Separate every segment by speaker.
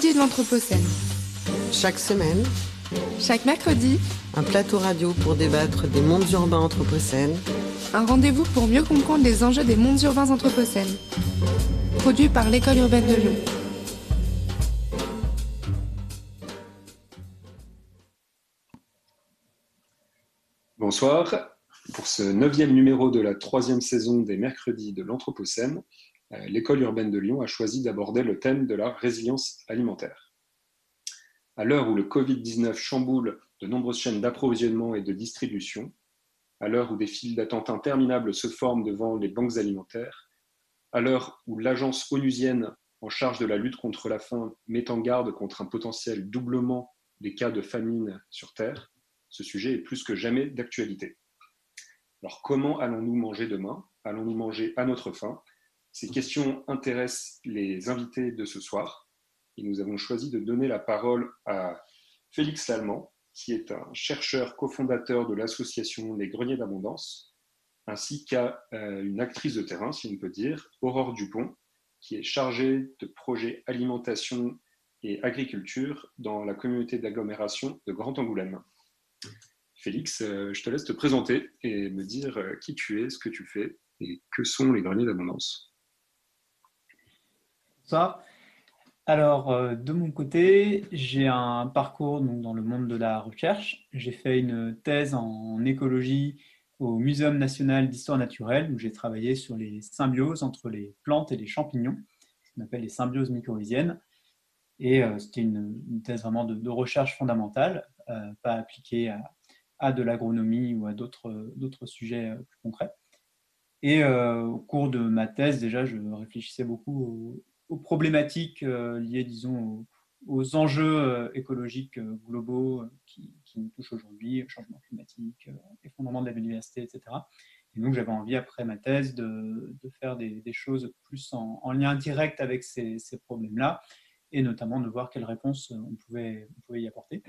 Speaker 1: mercredis de l'Anthropocène.
Speaker 2: Chaque semaine,
Speaker 1: Chaque mercredi,
Speaker 2: un plateau radio pour débattre des mondes urbains anthropocènes,
Speaker 1: un rendez-vous pour mieux comprendre les enjeux des mondes urbains anthropocènes. Produit par l'École urbaine de Lyon.
Speaker 3: Bonsoir. Pour ce neuvième numéro de la troisième saison des mercredis de l'Anthropocène, euh, l'école urbaine de Lyon a choisi d'aborder le thème de la résilience alimentaire. À l'heure où le Covid-19 chamboule de nombreuses chaînes d'approvisionnement et de distribution, à l'heure où des files d'attente interminables se forment devant les banques alimentaires, à l'heure où l'agence onusienne en charge de la lutte contre la faim met en garde contre un potentiel doublement des cas de famine sur Terre, ce sujet est plus que jamais d'actualité. Alors comment allons-nous manger demain? Allons-nous manger à notre faim? Ces questions intéressent les invités de ce soir et nous avons choisi de donner la parole à Félix Lallemand, qui est un chercheur cofondateur de l'association Les Greniers d'Abondance, ainsi qu'à euh, une actrice de terrain, si on peut dire, Aurore Dupont, qui est chargée de projets alimentation et agriculture dans la communauté d'agglomération de Grand Angoulême. Félix, euh, je te laisse te présenter et me dire euh, qui tu es, ce que tu fais et que sont les greniers d'abondance.
Speaker 4: Alors, euh, de mon côté, j'ai un parcours donc, dans le monde de la recherche. J'ai fait une thèse en écologie au Muséum national d'histoire naturelle où j'ai travaillé sur les symbioses entre les plantes et les champignons, ce qu'on appelle les symbioses mycorhiziennes. Et euh, c'était une, thèse vraiment de, recherche fondamentale, euh, pas appliquée à, de l'agronomie ou à d'autres sujets plus concrets. Et au cours de ma thèse, déjà, je réfléchissais beaucoup aux, problématiques euh, liées, disons, aux, enjeux euh, écologiques euh, globaux qui, nous touchent aujourd'hui, changement climatique, effondrement de la biodiversité, etc. Et donc, j'avais envie, après ma thèse, de, faire des, choses plus en, en, lien direct avec ces, problèmes-là, et notamment de voir quelles réponses on pouvait, y apporter.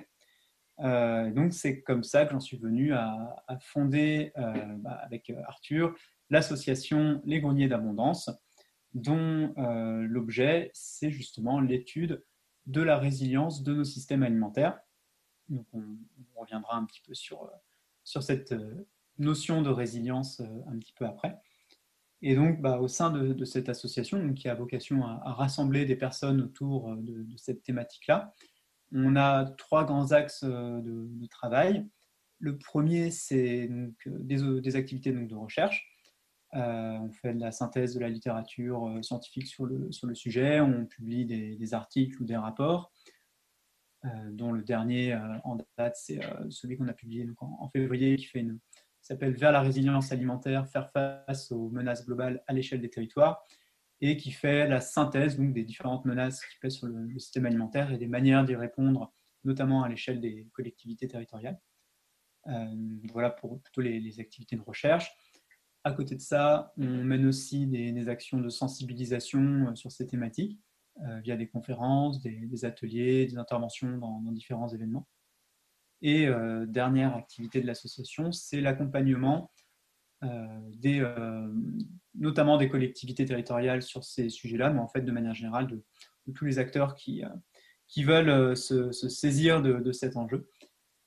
Speaker 4: Donc, c'est comme ça que j'en suis venu à, fonder, bah, avec Arthur, l'association Les Greniers d'Abondance, dont euh, l'objet, c'est justement l'étude de la résilience de nos systèmes alimentaires. Donc on, reviendra un petit peu sur, euh, sur cette euh, notion de résilience un petit peu après. Et donc, bah, au sein de, cette association, donc, qui a vocation à, rassembler des personnes autour de, cette thématique-là, on a trois grands axes de, de travail. Le premier, c'est des, des, activités donc, de recherche. Euh, on fait la synthèse de la littérature euh, scientifique sur le, sujet, on publie des, articles ou des rapports, euh, dont le dernier en date, c'est celui qu'on a publié en, février, qui fait s'appelle Vers la résilience alimentaire, faire face aux menaces globales à l'échelle des territoires, et qui fait la synthèse donc, des différentes menaces qui pèsent sur le, système alimentaire et des manières d'y répondre, notamment à l'échelle des collectivités territoriales. Voilà pour plutôt les activités de recherche. À côté de ça, on mène aussi des, actions de sensibilisation euh, sur ces thématiques euh, via des conférences, des, ateliers, des interventions dans, différents événements. Et euh, dernière activité de l'association, c'est l'accompagnement notamment des collectivités territoriales sur ces sujets-là, mais en fait de manière générale de, tous les acteurs qui, qui veulent se, saisir de, cet enjeu.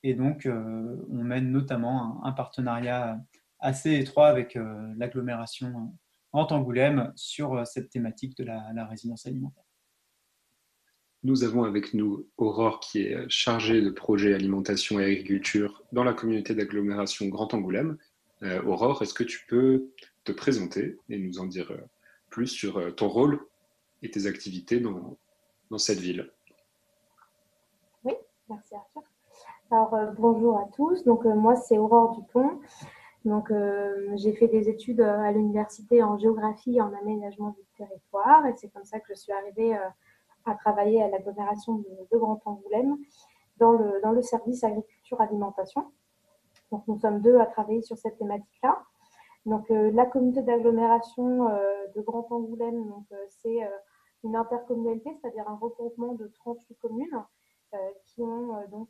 Speaker 4: Et donc, on mène notamment un partenariat assez étroit avec euh, l'agglomération en Angoulême sur euh, cette thématique de la, la, résilience alimentaire.
Speaker 3: Nous avons avec nous Aurore qui est chargée de projet alimentation et agriculture dans la communauté d'agglomération Grand Angoulême. Euh, Aurore, est-ce que tu peux te présenter et nous en dire plus sur ton rôle et tes activités dans, dans cette ville?
Speaker 5: Oui, merci Arthur. Alors, euh, bonjour à tous. Donc, euh, moi, c'est Aurore Dupont. Donc, euh, j'ai fait des études euh, à l'université en géographie et en aménagement du territoire. Et c'est comme ça que je suis arrivée euh, à travailler à l'agglomération de, Grand Angoulême dans le, dans le service agriculture-alimentation. Donc, nous sommes deux à travailler sur cette thématique-là. Donc, la communauté d'agglomération de Grand Angoulême, c'est une intercommunalité, c'est-à-dire un regroupement de 38 communes qui ont donc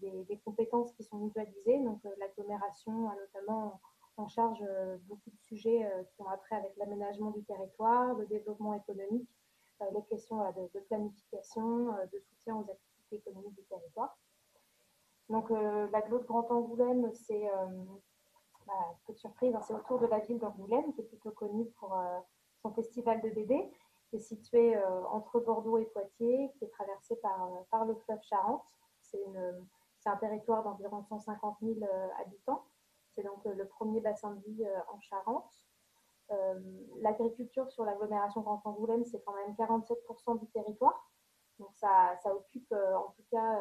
Speaker 5: des, des, compétences qui sont mutualisées. Donc euh, l'agglomération a notamment en charge euh, beaucoup de sujets qui ont attrait avec l'aménagement du territoire, le développement économique, les questions de, planification, de soutien aux activités économiques du territoire. Donc l'agglo de Grand Angoulême, c'est bah, peu de surprise, hein, c'est autour de la ville d'Angoulême, qui est plutôt connue pour son festival de bébés, qui est situé entre Bordeaux et Poitiers, qui est traversé par le fleuve Charente. C'est un territoire d'environ 150 000 habitants. C'est donc le premier bassin de vie en Charente. Euh, l'agriculture sur l'agglomération Grand Angoulême, c'est quand même 47% du territoire. Donc ça, occupe euh, en tout cas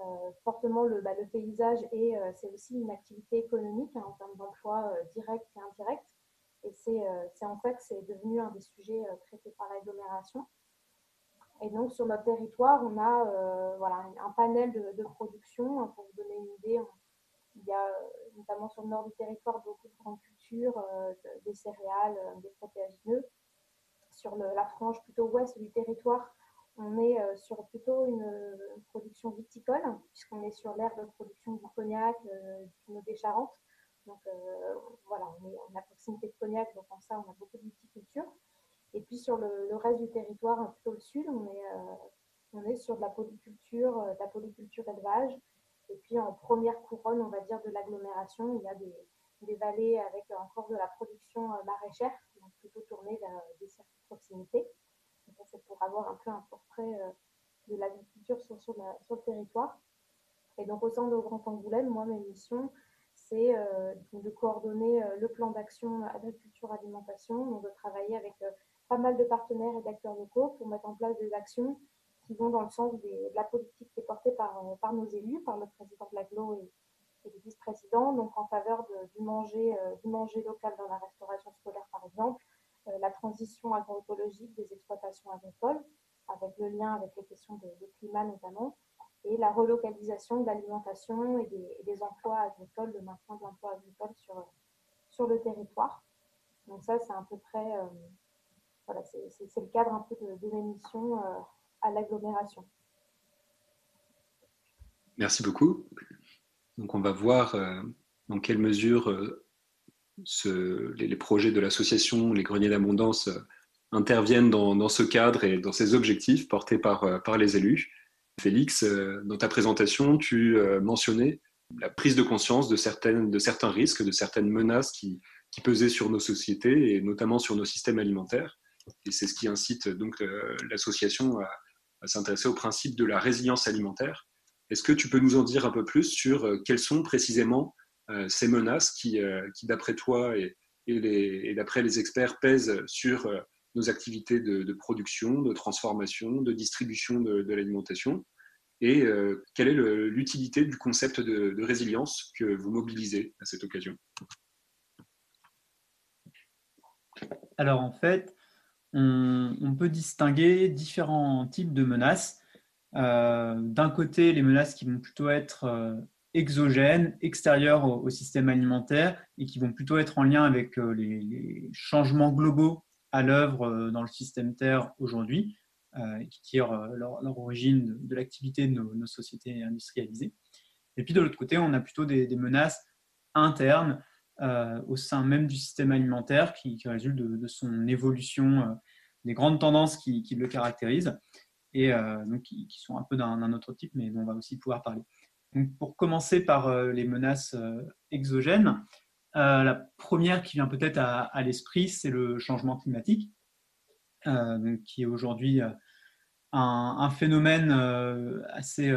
Speaker 5: euh, fortement le, bah, le, paysage et c'est aussi une activité économique hein, en termes d'emploi direct et indirect. Et c'est en fait c'est devenu un des sujets traités par l'agglomération. Et donc sur notre territoire, on a voilà, un panel de, production. Pour vous donner une idée, il y a notamment sur le nord du territoire beaucoup de grandes cultures, euh, des céréales, euh, des protéagineux. Sur la frange plutôt ouest du territoire, on est euh, sur plutôt une, production viticole, puisqu'on est sur l'aire de production du cognac, du des Charentes. Donc voilà, on est, à proximité de cognac, donc en ça, on a beaucoup de viticulture. Et puis sur le, reste du territoire, plutôt le sud, on est, on est sur de la polyculture, de la polyculture élevage, et puis en première couronne, on va dire, de l'agglomération, il y a des, vallées avec encore de la production euh, maraîchère, donc plutôt tournée vers euh, des circuits de proximité. C'est pour avoir un peu un portrait euh, de l'agriculture sur, sur, le territoire. Et donc au sein de Grand Angoulême, moi, mes missions, c'est de coordonner le plan d'action agriculture-alimentation, donc de travailler avec pas mal de partenaires et d'acteurs locaux pour mettre en place des actions qui vont dans le sens de la politique qui est portée par, euh, par nos élus, par le président de l'aglo et, les vice-présidents, donc en faveur du, manger, euh, du manger local dans la restauration scolaire, par exemple, euh, la transition agroécologique des exploitations agricoles, avec le lien avec les questions de, climat notamment, et la relocalisation de l'alimentation et, des, emplois agricoles, le maintien de l'emploi agricole sur, sur le territoire. Donc ça, c'est à peu près, voilà, c'est le cadre un peu de, de mes missions à l'agglomération.
Speaker 3: Merci beaucoup. Donc on va voir euh, dans quelle mesure euh, les, projets de l'association Les Greniers d'Abondance euh, interviennent dans, ce cadre et dans ces objectifs portés par, les élus. Félix, dans ta présentation, tu mentionnais la prise de conscience de, certains risques, de certaines menaces qui pesaient sur nos sociétés et notamment sur nos systèmes alimentaires. Et c'est ce qui incite donc l'association à, s'intéresser au principe de la résilience alimentaire. Est-ce que tu peux nous en dire un peu plus sur euh, quelles sont précisément euh, ces menaces qui, euh, d'après toi et, et, d'après les experts, pèsent sur nos activités de, production, de transformation, de distribution de, l'alimentation? Et quelle est l'utilité du concept de, résilience que vous mobilisez à cette occasion?
Speaker 4: Alors en fait, on, peut distinguer différents types de menaces. Euh, d'un côté, les menaces qui vont plutôt être euh, exogènes, extérieures au, système alimentaire et qui vont plutôt être en lien avec euh, les, changements globaux à l'œuvre dans le système Terre aujourd'hui, qui tirent leur, origine de, l'activité de nos, sociétés industrialisées. Et puis de l'autre côté, on a plutôt des, menaces internes au sein même du système alimentaire qui, résultent de, son évolution des grandes tendances qui, le caractérisent et euh, donc qui, sont un peu d'un autre type, mais dont on va aussi pouvoir parler. Donc, pour commencer par euh, les menaces euh, exogènes, la première qui vient peut-être à, l'esprit, c'est le changement climatique, qui est aujourd'hui un, phénomène assez,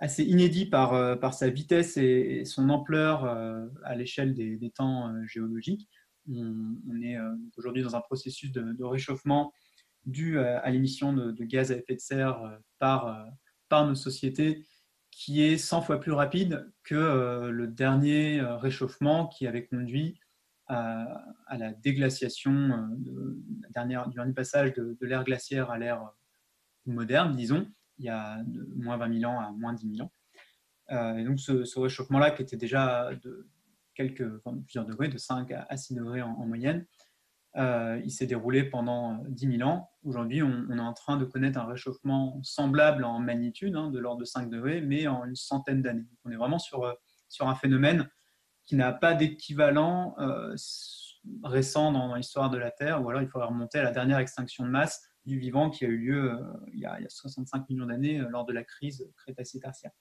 Speaker 4: assez inédit par, par sa vitesse et, son ampleur à l'échelle des, temps géologiques. On, est euh, aujourd'hui dans un processus de, réchauffement dû à, l'émission de, gaz à effet de serre euh, par, euh, nos sociétés qui est 100 fois plus rapide que le dernier réchauffement qui avait conduit à, la déglaciation, de, dernière, du dernier passage de, l'ère glaciaire à l'ère moderne, disons, il y a de moins 20 000 ans à moins 10 000 ans. et donc ce, réchauffement-là, qui était déjà de, quelques, plusieurs degrés, de 5 à 6 degrés en, moyenne. Euh, il s'est déroulé pendant 10 euh, 000 ans. Aujourd'hui, on, est en train de connaître un réchauffement semblable en magnitude, hein, de l'ordre de 5 degrés, mais en une centaine d'années. On est vraiment sur, euh, sur un phénomène qui n'a pas d'équivalent récent dans, l'histoire de la Terre, ou alors il faudrait remonter à la dernière extinction de masse du vivant qui a eu lieu il, y a, 65 millions d'années lors de la crise crétacé-tertiaire.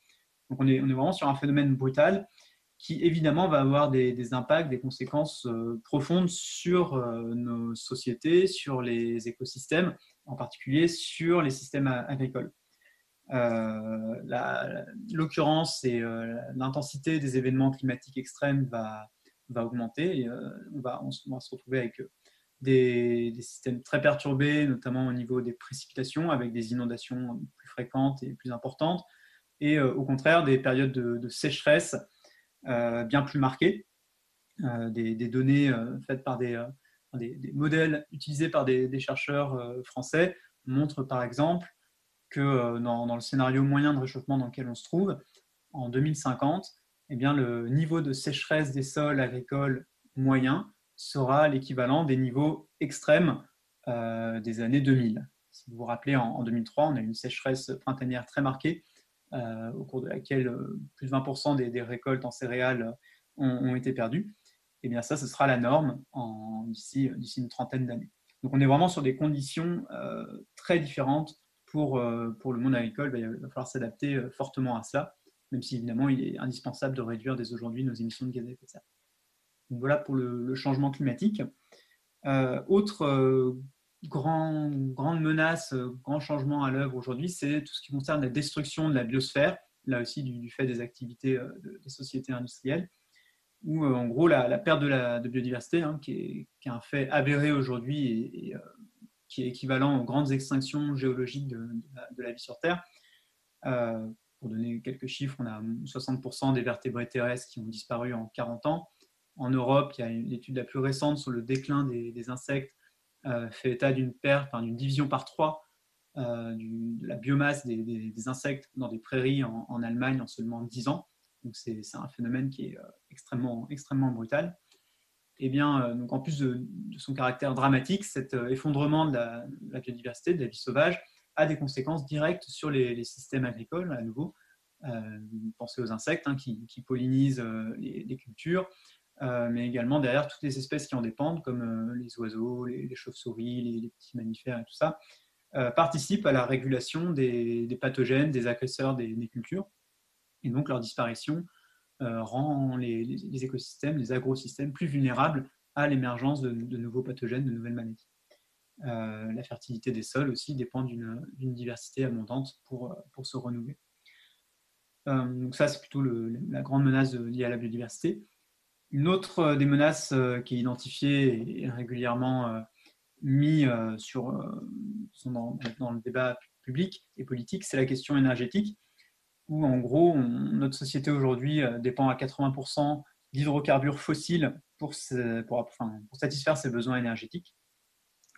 Speaker 4: Donc on est, vraiment sur un phénomène brutal qui évidemment va avoir des, impacts, des conséquences profondes sur nos sociétés, sur les écosystèmes, en particulier sur les systèmes agricoles. L'occurrence et l'intensité des événements climatiques extrêmes va, va augmenter et on, va, on, va se retrouver avec des, systèmes très perturbés, notamment au niveau des précipitations, avec des inondations plus fréquentes et plus importantes, et au contraire des périodes de, sécheresse bien plus marquées, des, données faites par des, des, modèles utilisés par des, chercheurs français montrent par exemple que dans, dans, le scénario moyen de réchauffement dans lequel on se trouve, en 2050, eh bien, le niveau de sécheresse des sols agricoles moyen sera l'équivalent des niveaux extrêmes euh, des années 2000. Si vous vous rappelez, en, 2003, on a eu une sécheresse printanière très marquée, euh, au cours de laquelle euh, plus de 20% des, récoltes en céréales ont, été perdues. Et eh bien ça, ce sera la norme d'ici une trentaine d'années. Donc on est vraiment sur des conditions très différentes pour, le monde agricole. Il va falloir s'adapter fortement à cela même si évidemment il est indispensable de réduire dès aujourd'hui nos émissions de gaz à effet de serre. Voilà pour le, changement climatique. Euh, autre euh, grand, grande menace, euh, grand changement à l'œuvre aujourd'hui, c'est tout ce qui concerne la destruction de la biosphère, là aussi du, fait des activités des sociétés industrielles, où en gros la, perte de la biodiversité, hein, qui, est, un fait avéré aujourd'hui et, qui est équivalent aux grandes extinctions géologiques de, la, vie sur Terre, pour donner quelques chiffres, on a 60% des vertébrés terrestres qui ont disparu en 40 ans. En Europe, il y a une étude la plus récente sur le déclin des, insectes, euh, fait état d'une perte, d'une division par trois euh, de la biomasse des, insectes dans des prairies en, Allemagne en seulement 10 ans. Donc c'est un phénomène qui est euh, extrêmement, extrêmement brutal. Et eh bien, donc en plus de, son caractère dramatique, cet effondrement de la, biodiversité, de la vie sauvage, a des conséquences directes sur les, systèmes agricoles, à nouveau. Pensez aux insectes hein, qui, pollinisent les, cultures, mais également derrière toutes les espèces qui en dépendent, comme les oiseaux, les, chauves-souris, les, petits mammifères et tout ça, participent à la régulation des, pathogènes, des agresseurs des, cultures. Et donc leur disparition rend les, écosystèmes, les agrosystèmes plus vulnérables à l'émergence de, nouveaux pathogènes, de nouvelles maladies. Euh, la fertilité des sols aussi dépend d'une diversité abondante pour, pour se renouveler. Euh, donc ça, c'est plutôt la grande menace liée à la biodiversité. Une autre euh, des menaces qui est identifiée et régulièrement mise sur, dans, le débat public et politique, c'est la question énergétique, où en gros, notre société aujourd'hui dépend à 80% d'hydrocarbures fossiles pour, satisfaire ses besoins énergétiques.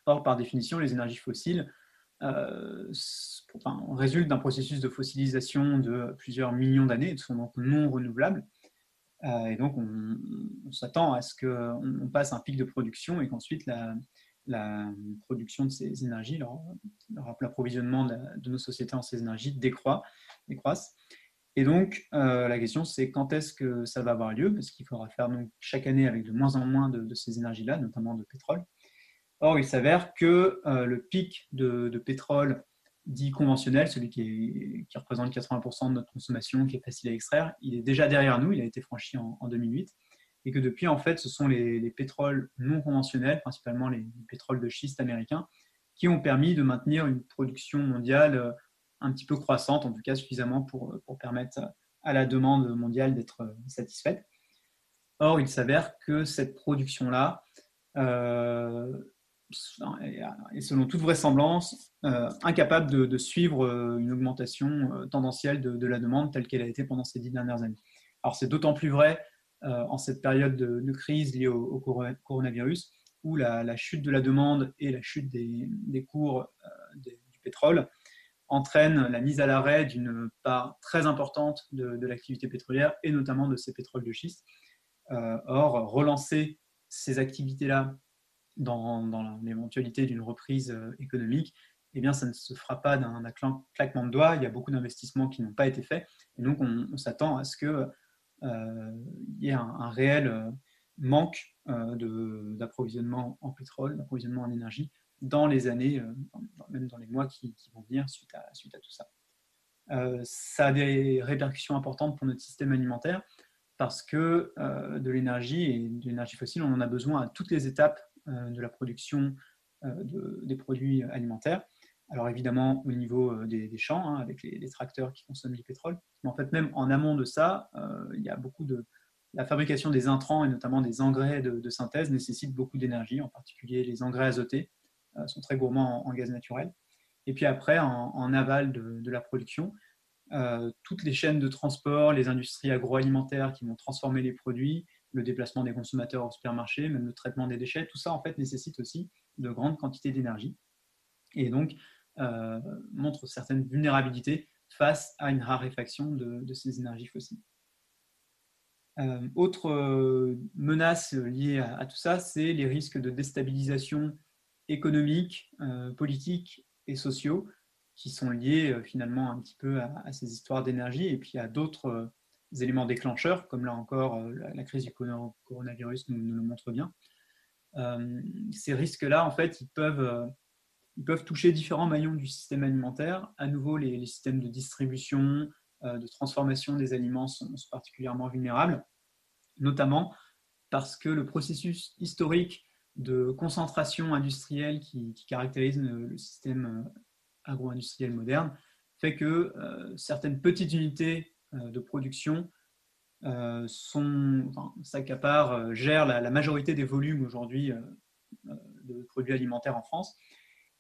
Speaker 4: Or, par définition, les énergies fossiles euh, résultent d'un processus de fossilisation de plusieurs millions d'années, sont donc non renouvelables. Euh, et donc, on, s'attend à ce qu'on passe un pic de production et qu'ensuite la, production de ces énergies, l'approvisionnement de, nos sociétés en ces énergies décroît, décroisse. Et donc, euh, la question, c'est quand est-ce que ça va avoir lieu? Parce qu'il faudra faire donc, chaque année avec de moins en moins de ces énergies-là, notamment de pétrole. Or, il s'avère que euh, le pic de, pétrole dit conventionnel, celui qui, représente 80% de notre consommation, qui est facile à extraire, il est déjà derrière nous, il a été franchi en, 2008, et que depuis, en fait, ce sont les, pétroles non conventionnels, principalement les, pétroles de schiste américains, qui ont permis de maintenir une production mondiale euh, un petit peu croissante, en tout cas suffisamment pour, pour permettre à la demande mondiale d'être euh, satisfaite. Or, il s'avère que cette production-là et selon toute vraisemblance, euh, incapable de, suivre euh, une augmentation euh, tendancielle de, la demande telle qu'elle a été pendant ces dix dernières années. Alors c'est d'autant plus vrai en cette période de, crise liée au, coronavirus, où la, chute de la demande et la chute des, cours du pétrole entraînent la mise à l'arrêt d'une part très importante de, l'activité pétrolière et notamment de ces pétroles de schiste. or, relancer ces activités-là dans, l'éventualité d'une reprise euh, économique, eh bien, ça ne se fera pas d'un claquement de doigts. Il y a beaucoup d'investissements qui n'ont pas été faits. Donc, on, s'attend à ce qu'il euh, y ait un, réel euh, manque d'approvisionnement en pétrole, d'approvisionnement en énergie dans les années, même dans les mois qui, vont venir suite à tout ça. ça a des répercussions importantes pour notre système alimentaire parce que de l'énergie et de l'énergie fossile, on en a besoin à toutes les étapes de la production des produits alimentaires. Alors évidemment au niveau euh, des, champs, hein, avec les, tracteurs qui consomment du pétrole. Mais en fait, même en amont de ça, euh, il y a beaucoup de... La fabrication des intrants et notamment des engrais de, synthèse nécessite beaucoup d'énergie, en particulier les engrais azotés euh, sont très gourmands en, gaz naturel. Et puis après, en, aval de, la production, toutes les chaînes de transport, les industries agroalimentaires qui vont transformer les produits, le déplacement des consommateurs au supermarché, même le traitement des déchets, tout ça en fait nécessite aussi de grandes quantités d'énergie. Et donc, euh, montre certaines vulnérabilités face à une raréfaction de, ces énergies fossiles. Euh, autre euh, menace liée à, tout ça, c'est les risques de déstabilisation économique, politique et sociaux qui sont liés finalement un petit peu à, ces histoires d'énergie et puis à d'autres éléments déclencheurs, comme là encore la, crise du coronavirus nous, le montre bien. ces risques-là, en fait, ils peuvent ils peuvent toucher différents maillons du système alimentaire. À nouveau, les, systèmes de distribution, euh, de transformation des aliments sont, particulièrement vulnérables, notamment parce que le processus historique de concentration industrielle qui, caractérise le, système euh, agro-industriel moderne fait que euh, certaines petites unités de production sont, enfin, s'accaparent, gèrent la, majorité des volumes aujourd'hui de produits alimentaires en France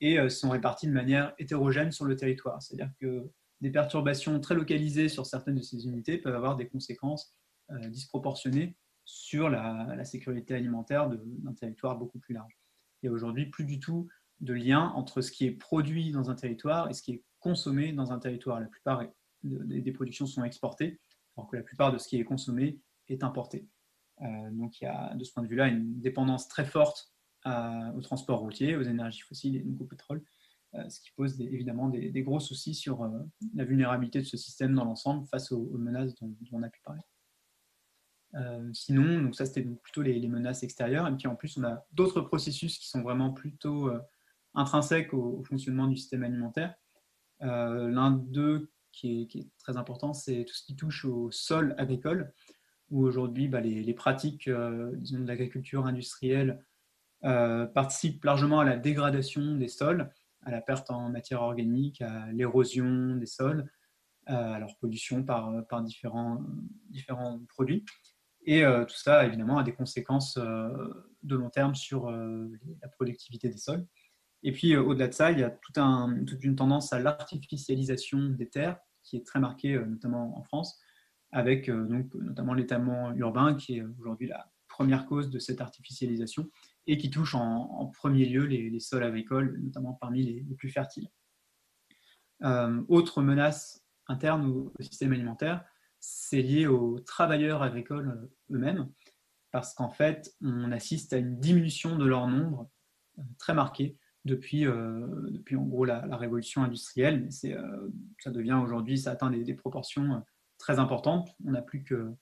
Speaker 4: et euh, sont répartis de manière hétérogène sur le territoire. C'est-à-dire que des perturbations très localisées sur certaines de ces unités peuvent avoir des conséquences euh, disproportionnées sur la, sécurité alimentaire d'un territoire beaucoup plus large. Il n'y a aujourd'hui plus du tout de lien entre ce qui est produit dans un territoire et ce qui est consommé dans un territoire. La plupart des productions sont exportées, alors que la plupart de ce qui est consommé est importé. Euh, donc il y a de ce point de vue-là une dépendance très forte au transport routier, aux énergies fossiles et donc au pétrole, euh, ce qui pose évidemment des, gros soucis sur euh, la vulnérabilité de ce système dans l'ensemble face aux, menaces dont, on a pu parler. Euh, sinon, donc ça c'était plutôt les, menaces extérieures, et puis en plus on a d'autres processus qui sont vraiment plutôt intrinsèques au, fonctionnement du système alimentaire. L'un d'eux qui est, très important, c'est tout ce qui touche au sol agricole, où aujourd'hui bah, les, pratiques de l'agriculture industrielle euh, participe largement à la dégradation des sols, à la perte en matière organique, à l'érosion des sols, à leur pollution par, différents, produits. Et euh, tout ça, évidemment, a des conséquences euh, de long terme sur la productivité des sols. Et puis, au-delà de ça, il y a toute une tendance à l'artificialisation des terres qui est très marquée, notamment en France, avec donc, notamment l'étalement urbain qui est aujourd'hui la première cause de cette artificialisation et qui touche en, premier lieu les, sols agricoles, notamment parmi les, plus fertiles. Euh, autre menace interne au, système alimentaire, c'est lié aux travailleurs agricoles euh, eux-mêmes, parce qu'en fait, on assiste à une diminution de leur nombre euh, très marquée depuis, depuis en gros la, révolution industrielle. Mais ça devient aujourd'hui, ça atteint des, proportions très importantes. On n'a plus que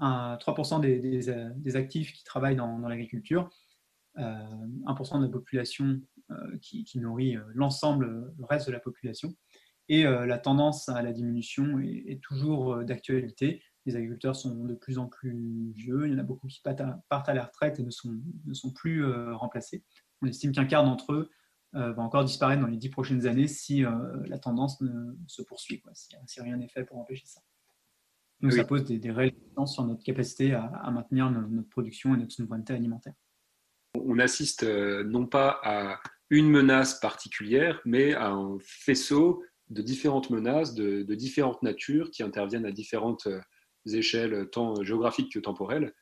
Speaker 4: 3% des, actifs qui travaillent dans, l'agriculture 1% euh, de la population euh, qui, nourrit euh, l'ensemble, le reste de la population. Et la tendance à la diminution est, toujours d'actualité. Les agriculteurs sont de plus en plus vieux, il y en a beaucoup qui partent à la retraite et ne sont, ne sont plus remplacés. On estime qu'un quart d'entre eux va encore disparaître dans les dix prochaines années si la tendance ne se poursuit, quoi, si, rien n'est fait pour empêcher ça. Donc ça pose des, des réelles questions sur notre capacité à, maintenir notre production et notre souveraineté alimentaire
Speaker 3: on assiste euh, non pas à une menace particulière, mais à un faisceau de différentes menaces de, différentes natures qui interviennent à différentes euh, échelles, tant géographiques que temporelles.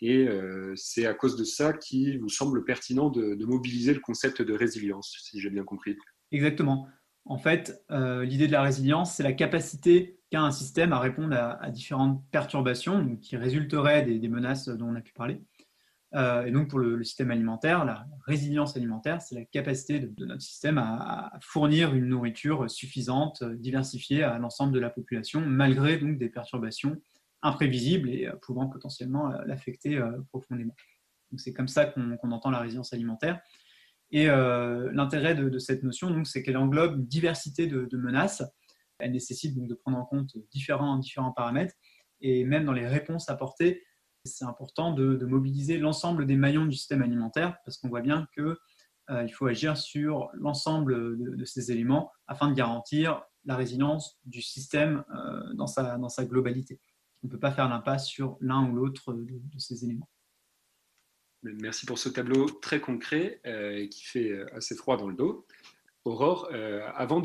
Speaker 3: Et euh, c'est à cause de ça qu'il vous semble pertinent de, mobiliser le concept de résilience, si j'ai bien compris.
Speaker 4: Exactement. En fait, l'idée de la résilience, c'est la capacité qu'a un système à répondre à, différentes perturbations qui résulteraient des, menaces dont on a pu parler. Euh, et donc pour le, système alimentaire, la résilience alimentaire, c'est la capacité de, notre système à, fournir une nourriture suffisante, diversifiée à l'ensemble de la population, malgré donc des perturbations imprévisibles et euh, pouvant potentiellement euh, l'affecter profondément. Donc c'est comme ça qu'on entend la résilience alimentaire. Et l'intérêt de, cette notion, c'est qu'elle englobe une diversité de, menaces. Elle nécessite donc de prendre en compte différents, différents paramètres. Et même dans les réponses apportées, c'est important de, mobiliser l'ensemble des maillons du système alimentaire parce qu'on voit bien qu'il faut agir sur l'ensemble de, ces éléments afin de garantir la résilience du système dans sa globalité. On ne peut pas faire l'impasse sur l'un ou l'autre de, ces éléments.
Speaker 3: Merci pour ce tableau très concret euh, qui fait euh, assez froid dans le dos. Aurore, euh, avant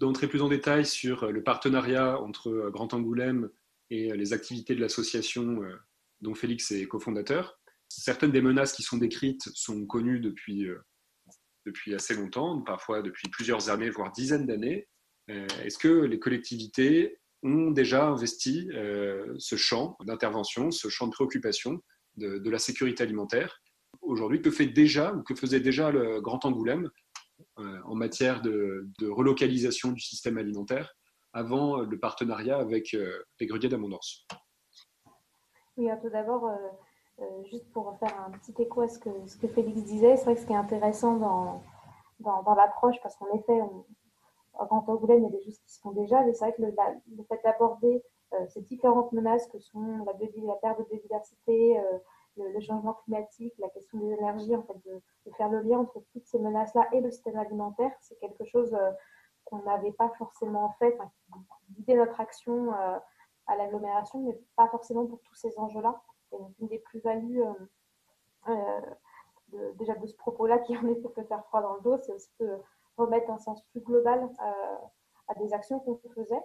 Speaker 3: d'entrer plus en détail sur le partenariat entre Grand Angoulême et les activités de l'association dont Félix est cofondateur, certaines des menaces qui sont décrites sont connues depuis assez longtemps, parfois depuis plusieurs années, voire dizaines d'années. Est-ce que les collectivités ont déjà investi ce champ d'intervention, ce champ de préoccupation de, la sécurité alimentaire. Aujourd'hui, que fait déjà ou que faisait déjà le Grand Angoulême euh, en matière de, relocalisation du système alimentaire avant le partenariat avec euh, les greniers d'abondance
Speaker 5: Oui, tout d'abord, euh, juste pour faire un petit écho à ce que, ce que Félix disait, c'est vrai que ce qui est intéressant dans, dans, l'approche, parce qu'en effet, on, Grand Angoulême, il y a des choses qui se font déjà, mais c'est vrai que le, fait d'aborder euh, ces différentes menaces que sont la, perte de biodiversité, euh, le, changement climatique, la question des énergies, en fait, de, faire le lien entre toutes ces menaces-là et le système alimentaire, c'est quelque chose euh, qu'on n'avait pas forcément fait, qui guidait notre action à l'agglomération, mais pas forcément pour tous ces enjeux-là. Et donc, une des plus-values déjà de ce propos-là, qui en effet peut faire froid dans le dos, c'est aussi de remettre un sens plus global à des actions qu'on faisait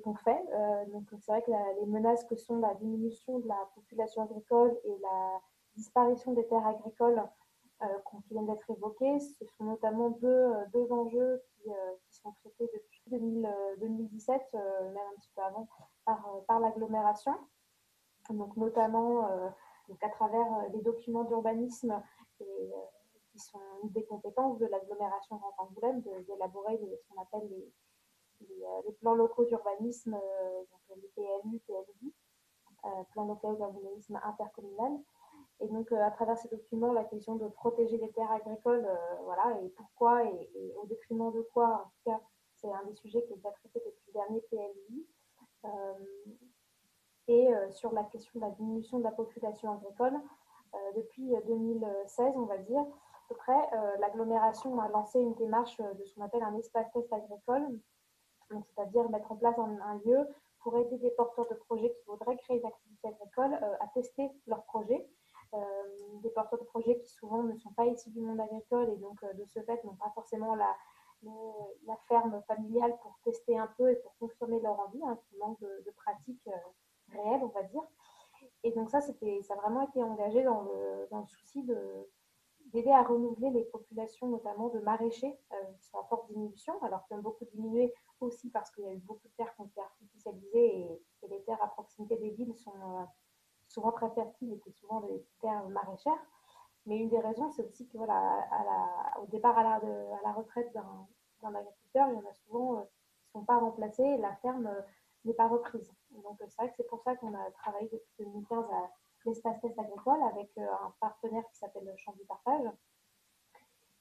Speaker 5: qu'on fait. Euh, donc c'est vrai que les menaces que sont la diminution de la population agricole et la disparition des terres agricoles euh, qui viennent d'être évoquées, ce sont notamment deux, euh, deux enjeux qui, sont traités depuis 2017, même un petit peu avant, par, par l'agglomération. Donc notamment donc à travers les documents d'urbanisme qui sont des compétences de l'agglomération Grand Angoulême d'élaborer ce qu'on appelle les, euh, plans locaux d'urbanisme, euh, donc les PLU, PLU, euh, plans locaux d'urbanisme intercommunal. Et donc, à travers ces documents, la question de protéger les terres agricoles, voilà, et pourquoi, et, au détriment de quoi, en tout cas, c'est un des sujets qui est déjà traité depuis le dernier PLU. et sur la question de la diminution de la population agricole, depuis 2016, on va dire, près, l'agglomération a lancé une démarche de ce qu'on appelle un espace test agricole, c'est-à-dire mettre en place un, lieu pour aider des porteurs de projets qui voudraient créer une activité agricole euh, à tester leur projet. Euh, des porteurs de projets qui souvent ne sont pas issus du monde agricole et donc euh, de ce fait n'ont pas forcément la, ferme familiale pour tester un peu et pour confirmer leur envie, hein, qui manque de, de pratiques réelles, on va dire. Et donc ça, ça a vraiment été engagé dans le souci de, d'aider à renouveler les populations, notamment de maraîchers, qui sont en forte diminution, alors qu'ils ont beaucoup diminué aussi parce qu'il y a eu beaucoup de terres qui ont été artificialisées et, les terres à proximité des villes sont euh, souvent très fertiles et qui souvent des terres maraîchères. Mais une des raisons, c'est aussi que voilà, au départ à la, retraite d'un agriculteur, il y en a souvent euh, qui ne sont pas remplacés et la ferme euh, n'est pas reprise. Donc c'est vrai que c'est pour ça qu'on a travaillé depuis 2015 à l'espace test agricole avec un partenaire qui s'appelle Champ du Partage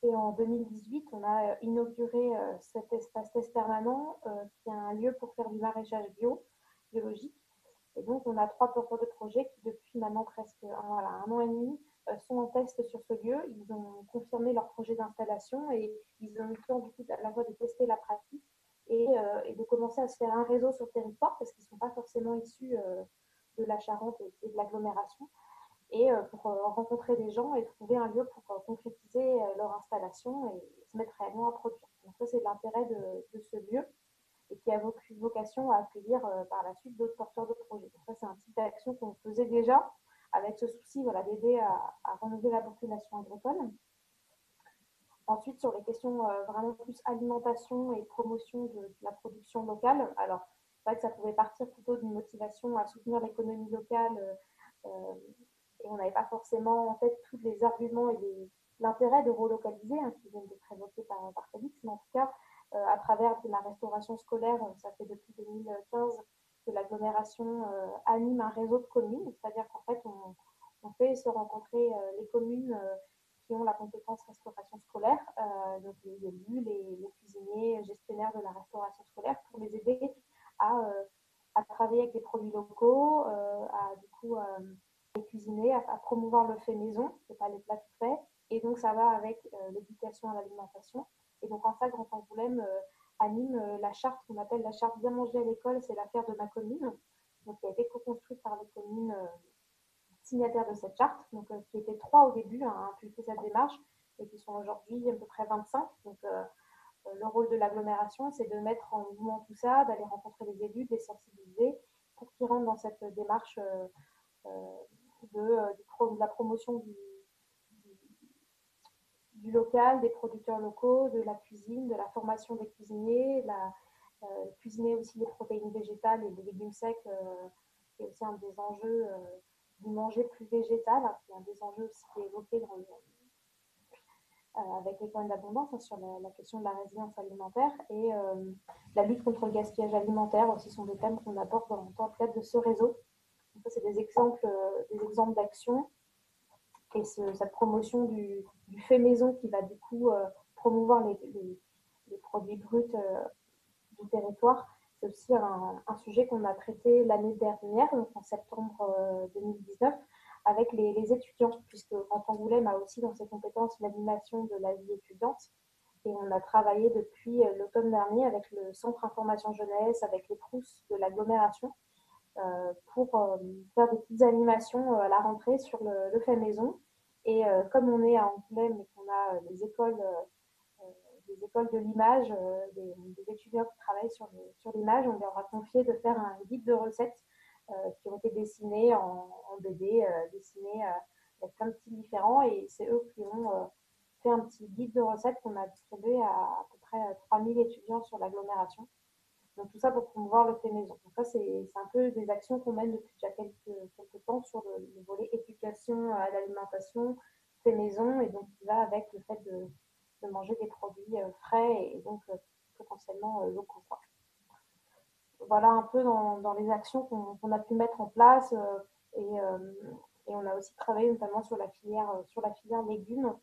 Speaker 5: et en 2018, on a euh, inauguré euh, cet espace test permanent euh, qui est un lieu pour faire du maraîchage bio, biologique. Et donc, on a trois porteurs de projets qui, depuis maintenant presque un, an et demi, sont en test sur ce lieu. Ils ont confirmé leur projet d'installation et ils ont eu le temps, du coup, à la fois de tester la pratique et, de commencer à se faire un réseau sur le territoire parce qu'ils ne sont pas forcément issus de la Charente et de l'agglomération et euh, pour euh, rencontrer des gens et trouver un lieu pour euh, concrétiser leur installation et se mettre réellement à produire. Donc ça, c'est l'intérêt de, ce lieu et qui a vocation à accueillir par la suite d'autres porteurs de projets. Donc ça, c'est un type d'action qu'on faisait déjà avec ce souci voilà, d'aider à, renouveler la population agricole. Ensuite, sur les questions vraiment plus alimentation et promotion de, la production locale, alors c'est vrai que ça pouvait partir plutôt d'une motivation à soutenir l'économie locale et on n'avait pas forcément en tous les arguments et l'intérêt de relocaliser, hein, qui viennent d'être évoqués par, Félix, mais en tout cas, euh, à travers la restauration scolaire, ça fait depuis 2015 que l'agglomération euh, anime un réseau de communes, c'est-à-dire qu'en fait, on, fait se rencontrer euh, les communes qui ont la compétence restauration scolaire, donc les élus, les, cuisiniers, gestionnaires de la restauration scolaire, pour les aider à, à travailler avec des produits locaux, à du coup les cuisiner, à, promouvoir le fait maison, c'est pas les plats tout faits. Et donc ça va avec l'éducation à l'alimentation. Et donc en ça, Grand Angoulême anime la charte qu'on appelle la charte bien manger à l'école, c'est l'affaire de ma commune, donc qui a été co-construite par les communes signataires de cette charte, donc, euh, qui étaient trois au début à impulser cette démarche et qui sont aujourd'hui à peu près 25. Donc, euh, euh, le rôle de l'agglomération, c'est de mettre en mouvement tout ça, d'aller rencontrer les élus, de les sensibiliser pour qu'ils rentrent dans cette démarche de, la promotion du, local, des producteurs locaux, de la cuisine, de la formation des cuisiniers, la, cuisiner aussi les protéines végétales et les légumes secs, qui est aussi un des enjeux du manger plus végétal, qui est un des enjeux aussi qui est évoqué dans euh, avec les points d'abondance hein, sur la, question de la résilience alimentaire et euh, la lutte contre le gaspillage alimentaire aussi sont des thèmes qu'on aborde dans, le cadre de ce réseau. Donc, c'est des exemples, euh, des exemples et cette promotion du, fait maison qui va du coup promouvoir les, produits bruts du territoire c'est aussi un, sujet qu'on a traité l'année dernière, donc en septembre 2019, euh, avec les, étudiants, puisque Angoulême a aussi dans ses compétences l'animation de la vie étudiante. Et on a travaillé depuis euh, l'automne dernier avec le Centre Information Jeunesse, avec les Prousses de l'agglomération, euh, pour faire des petites animations à la rentrée sur le, fait maison. Et comme on est à Angoulême et qu'on a les écoles des écoles de l'image, euh, des, étudiants qui travaillent sur, l'image. On leur a confié de faire un guide de recettes euh, qui ont été dessinés en, BD, euh, dessinés avec plein de styles différents. Et c'est eux qui ont fait un petit guide de recettes qu'on a distribué à à peu près 3000 étudiants sur l'agglomération. Donc tout ça pour promouvoir le fait maison. Donc ça, c'est un peu des actions qu'on mène depuis déjà quelques, quelques temps sur le, le, volet éducation à l'alimentation, fait maison, et donc qui va avec le fait de, de manger des produits euh, frais et donc euh, potentiellement euh, locaux. Voilà un peu dans, les actions qu'on a pu mettre en place et, et, on a aussi travaillé notamment sur la filière, sur la filière légumes.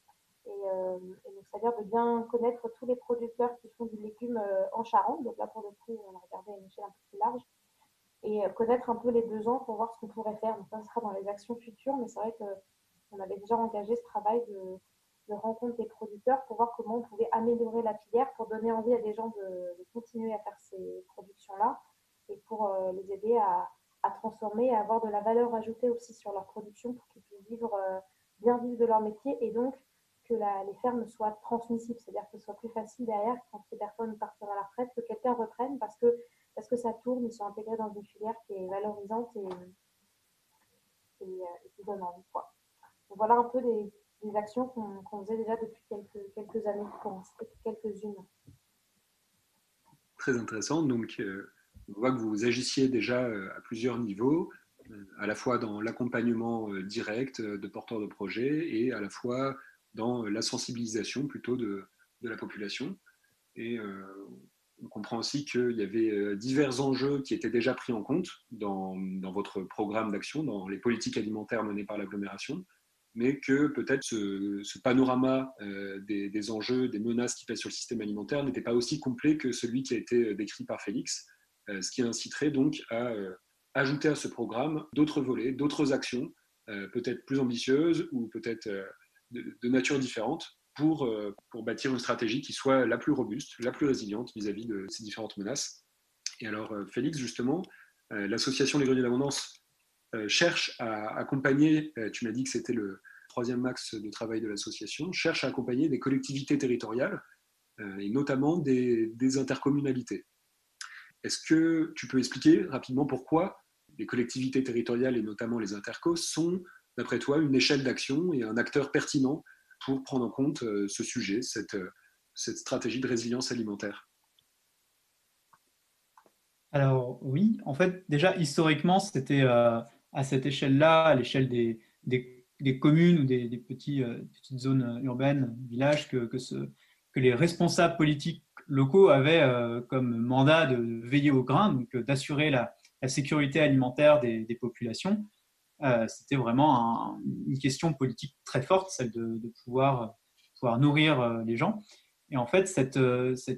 Speaker 5: Et, donc, c'est-à-dire de bien connaître tous les producteurs qui font du légume en Charente. Donc là, pour le coup, on a regardé à une échelle un peu plus large. Et connaître un peu les besoins pour voir ce qu'on pourrait faire. Donc ça sera dans les actions futures, mais c'est vrai qu'on avait déjà engagé ce travail de, de rencontre des producteurs pour voir comment on pouvait améliorer la filière pour donner envie à des gens de, continuer à faire ces productions-là et pour euh, les aider à, transformer et à avoir de la valeur ajoutée aussi sur leur production pour qu'ils puissent vivre, euh, bien vivre de leur métier et donc que les fermes soient transmissibles, c'est-à-dire que ce soit plus facile derrière quand ces personnes partent à la retraite, que quelqu'un reprenne parce que, parce que ça tourne, ils sont intégrés dans une filière qui est valorisante et, euh, qui donne envie. Voilà un peu des, actions qu'on faisait déjà depuis quelques, quelques années, quelques-unes.
Speaker 3: Très intéressant. Donc, on voit que vous agissiez déjà euh, à plusieurs niveaux, euh, à la fois dans l'accompagnement direct de porteurs de projets et à la fois dans la sensibilisation plutôt de, la population. Et on comprend aussi qu'il y avait divers enjeux qui étaient déjà pris en compte dans, votre programme d'action, dans les politiques alimentaires menées par l'agglomération mais que peut-être ce, panorama euh, des, enjeux, des menaces qui pèsent sur le système alimentaire n'était pas aussi complet que celui qui a été décrit par Félix, euh, ce qui inciterait donc à euh, ajouter à ce programme d'autres volets, d'autres actions, peut-être plus ambitieuses ou peut-être de, nature différente, pour, bâtir une stratégie qui soit la plus robuste, la plus résiliente vis-à-vis de ces différentes menaces. Et alors, Félix, justement, l'association Les Greniers d'Abondance cherche à accompagner, tu m'as dit que c'était le, troisième axe de travail de l'association, cherche à accompagner des collectivités territoriales euh, et notamment des, intercommunalités. Est-ce que tu peux expliquer rapidement pourquoi les collectivités territoriales et notamment les intercos sont, d'après toi, une échelle d'action et un acteur pertinent pour prendre en compte euh, ce sujet, cette, cette stratégie de résilience alimentaire?
Speaker 4: Alors oui, en fait, déjà historiquement, c'était euh, à cette échelle-là, à l'échelle des, communes ou des, euh, petites zones euh, urbaines, villages, que les responsables politiques locaux avaient euh, comme mandat de veiller au grain, donc d'assurer la, sécurité alimentaire des, populations. c'était vraiment une question politique très forte, celle de, pouvoir, nourrir les gens. Et en fait, cette,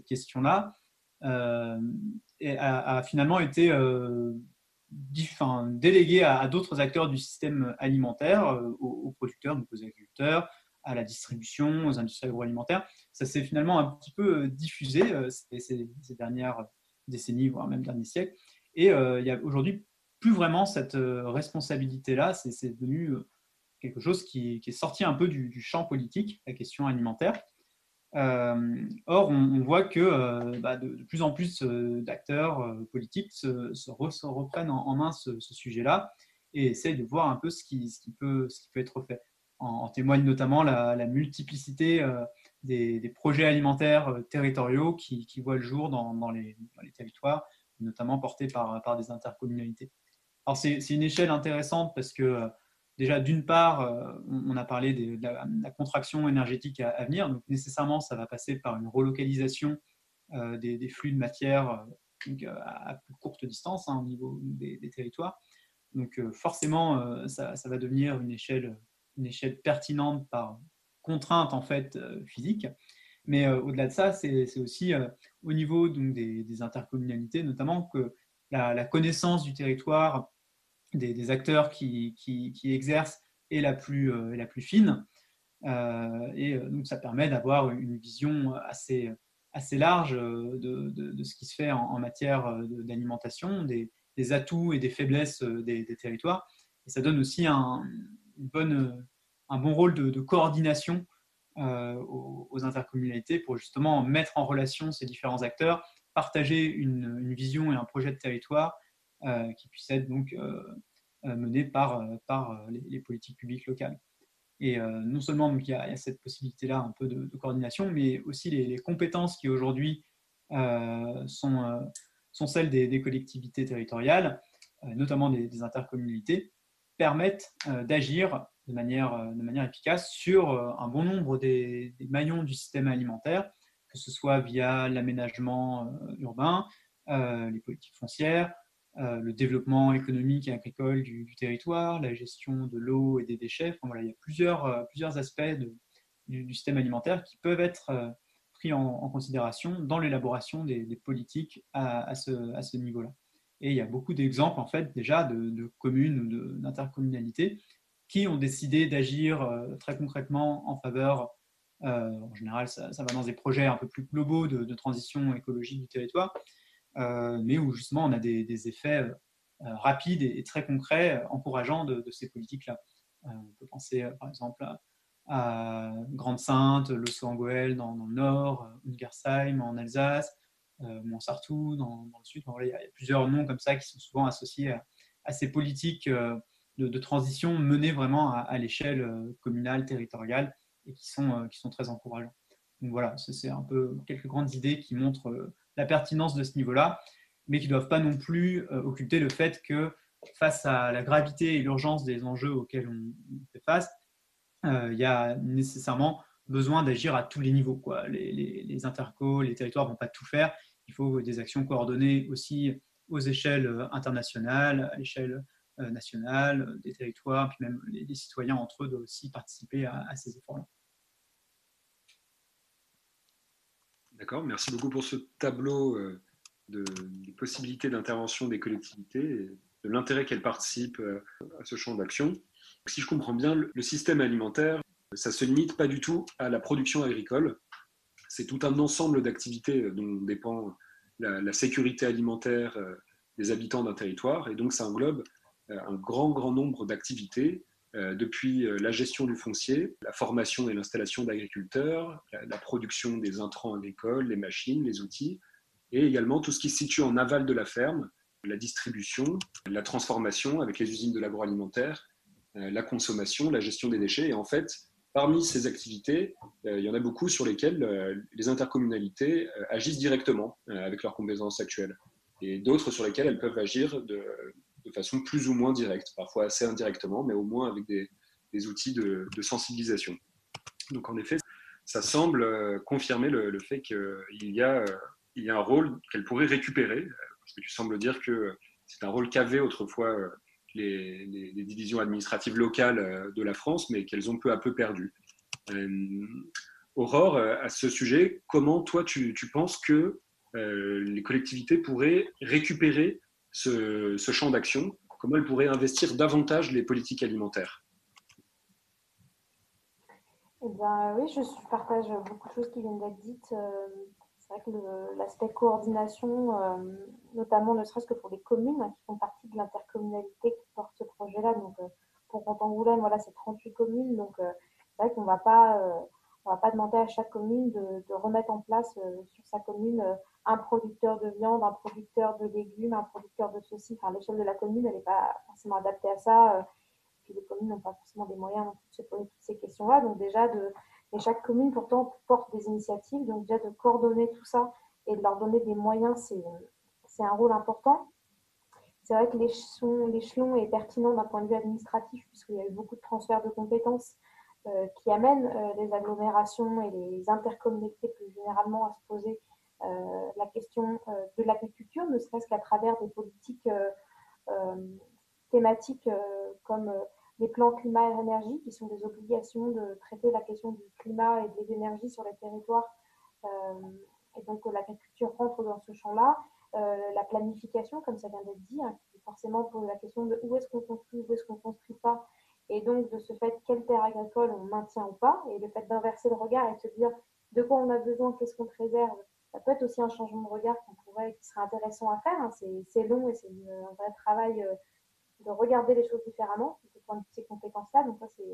Speaker 4: question-là a, finalement été déléguée à, d'autres acteurs du système alimentaire, aux, producteurs, aux agriculteurs, à la distribution, aux industries agroalimentaires. Ça s'est finalement un petit peu diffusé ces, ces, dernières décennies, voire même derniers siècles. Et il y a aujourd'hui plus vraiment cette responsabilité-là. C'est devenu quelque chose qui, est sorti un peu du, champ politique, la question alimentaire. or, on, voit que bah, de, plus en plus d'acteurs politiques se, reprennent en, main ce, sujet-là et essayent de voir un peu ce qui peut être fait. En, témoigne notamment la, multiplicité des, projets alimentaires territoriaux qui, voient le jour dans, les, territoires, notamment portés par, des intercommunalités. Alors, c'est une échelle intéressante parce que, euh, déjà, d'une part, euh, on a parlé de la, contraction énergétique à, venir. Donc, nécessairement, ça va passer par une relocalisation euh, des, flux de matière à plus courte distance hein, au niveau des, territoires. Donc, forcément, ça, va devenir une échelle, une échelle pertinente par contrainte en fait physique. Mais au-delà de ça, c'est aussi au niveau donc, des, intercommunalités, notamment que la, connaissance du territoire des, acteurs qui, qui, exercent est la plus, euh, la plus fine. Euh, et euh, donc, ça permet d'avoir une vision assez, assez large de, de, ce qui se fait en, matière d'alimentation, des, des, atouts et des faiblesses des, territoires. Et ça donne aussi un, une bonne, un bon rôle de, coordination aux, aux, intercommunalités pour justement mettre en relation ces différents acteurs partager une, vision et un projet de territoire euh, qui puisse être donc euh, euh, mené par, par les, politiques publiques locales. Et non seulement il, y a, cette possibilité-là un peu de, coordination, mais aussi les, compétences qui aujourd'hui sont, sont celles des, collectivités territoriales, notamment des, intercommunalités, permettent d'agir de manière, de manière efficace sur un bon nombre des, maillons du système alimentaire que ce soit via l'aménagement euh, urbain, euh, les politiques foncières, euh, le développement économique et agricole du, territoire, la gestion de l'eau et des déchets. voilà, il y a plusieurs, plusieurs aspects du, système alimentaire qui peuvent être pris en, considération dans l'élaboration des, politiques à, ce, à ce niveau-là. Et il y a beaucoup d'exemples en fait déjà de communes ou d'intercommunalités qui ont décidé d'agir très concrètement en faveur euh, en général, ça, va dans des projets un peu plus globaux de, transition écologique du territoire, euh, mais où justement on a des, effets euh, rapides et, très concrets, encourageants de, ces politiques-là. on peut penser par exemple à, Grande-Sainte, Le Saut-en-Goël dans, le nord, Ungersheim en Alsace, Montsartou dans, dans, le sud. il, y a, plusieurs noms comme ça qui sont souvent associés à, ces politiques de, transition menées vraiment à l'échelle communale, territoriale, et qui sont, euh, qui sont très encourageants. Donc voilà, c'est un peu quelques grandes idées qui montrent euh, la pertinence de ce niveau-là, mais qui ne doivent pas non plus euh, occulter le fait que face à la gravité et l'urgence des enjeux auxquels on, fait face, il y a nécessairement besoin d'agir à tous les niveaux. Les, les, les intercos, les territoires ne vont pas tout faire. Il faut des actions coordonnées aussi aux échelles internationales, à l'échelle nationale, des territoires, puis même les, citoyens entre eux doivent aussi participer à ces efforts-là.
Speaker 3: D'accord, merci beaucoup pour ce tableau euh, de, des possibilités d'intervention des collectivités et de l'intérêt qu'elles participent euh, à ce champ d'action. Si je comprends bien, le système alimentaire, ça ne se limite pas du tout à la production agricole. C'est tout un ensemble d'activités dont dépend la, sécurité alimentaire euh, des habitants d'un territoire. Et donc, ça englobe un grand, grand nombre d'activités euh, depuis euh, la gestion du foncier, la formation et l'installation d'agriculteurs, la, production des intrants agricoles, les machines, les outils, et également tout ce qui se situe en aval de la ferme, la distribution, la transformation avec les usines de l'agroalimentaire, euh, la consommation, la gestion des déchets. Et en fait, parmi ces activités, il y en a beaucoup sur lesquelles les intercommunalités agissent directement avec leurs compétences actuelles, et d'autres sur lesquelles elles peuvent agir de, de façon plus ou moins directe, parfois assez indirectement, mais au moins avec des, outils de, sensibilisation. Donc en effet, ça semble euh, confirmer le, fait qu'il y, a, euh, y a un rôle qu'elle pourrait récupérer, parce que tu sembles dire que c'est un rôle qu'avaient autrefois euh, les, divisions administratives locales de la France, mais qu'elles ont peu à peu perdu. Aurore, à ce sujet, comment toi tu, penses que les collectivités pourraient récupérer ce, champ d'action Comment elles pourraient investir davantage les politiques alimentaires?
Speaker 5: Eh ben, oui, je partage beaucoup de choses qui viennent d'être dites. Euh, c'est vrai que l'aspect coordination, euh, notamment ne serait-ce que pour les communes hein, qui font partie de l'intercommunalité qui porte ce projet-là. Donc, euh, pour Cantangoulême, voilà, c'est 38 communes. Donc, c'est vrai qu'on ne va pas demander à chaque commune de, remettre en place sur sa commune un producteur de viande, un producteur de légumes, un producteur de ceci. Enfin, l'échelle de la commune, elle n'est pas forcément adaptée à ça les communes n'ont pas forcément des moyens de se poser toutes ces questions-là. Donc déjà, chaque commune pourtant porte des initiatives. Donc déjà de coordonner tout ça et de leur donner des moyens, c'est un rôle important. C'est vrai que l'échelon est pertinent d'un point de vue administratif, puisqu'il y a eu beaucoup de transferts de compétences euh, qui amènent euh, les agglomérations et les intercommunalités plus généralement à se poser euh, la question de l'agriculture, ne serait-ce qu'à travers des politiques thématiques comme les plans climat et énergie, qui sont des obligations de traiter la question du climat et de l'énergie sur les territoires. Euh, et donc l'agriculture rentre dans ce champ-là. Euh, la planification, comme ça vient d'être dit, hein, qui forcément pose la question de où est-ce qu'on construit, où est-ce qu'on ne construit pas, et donc de ce fait, quelle terre agricole on maintient ou pas, et le fait d'inverser le regard et de se dire de quoi on a besoin, qu'est-ce qu'on préserve, ça peut être aussi un changement de regard qu'on pourrait, qui serait intéressant à faire. Hein. C'est long et c'est un vrai travail euh, de regarder les choses différemment de de ces compétences-là. Donc, ça, c'est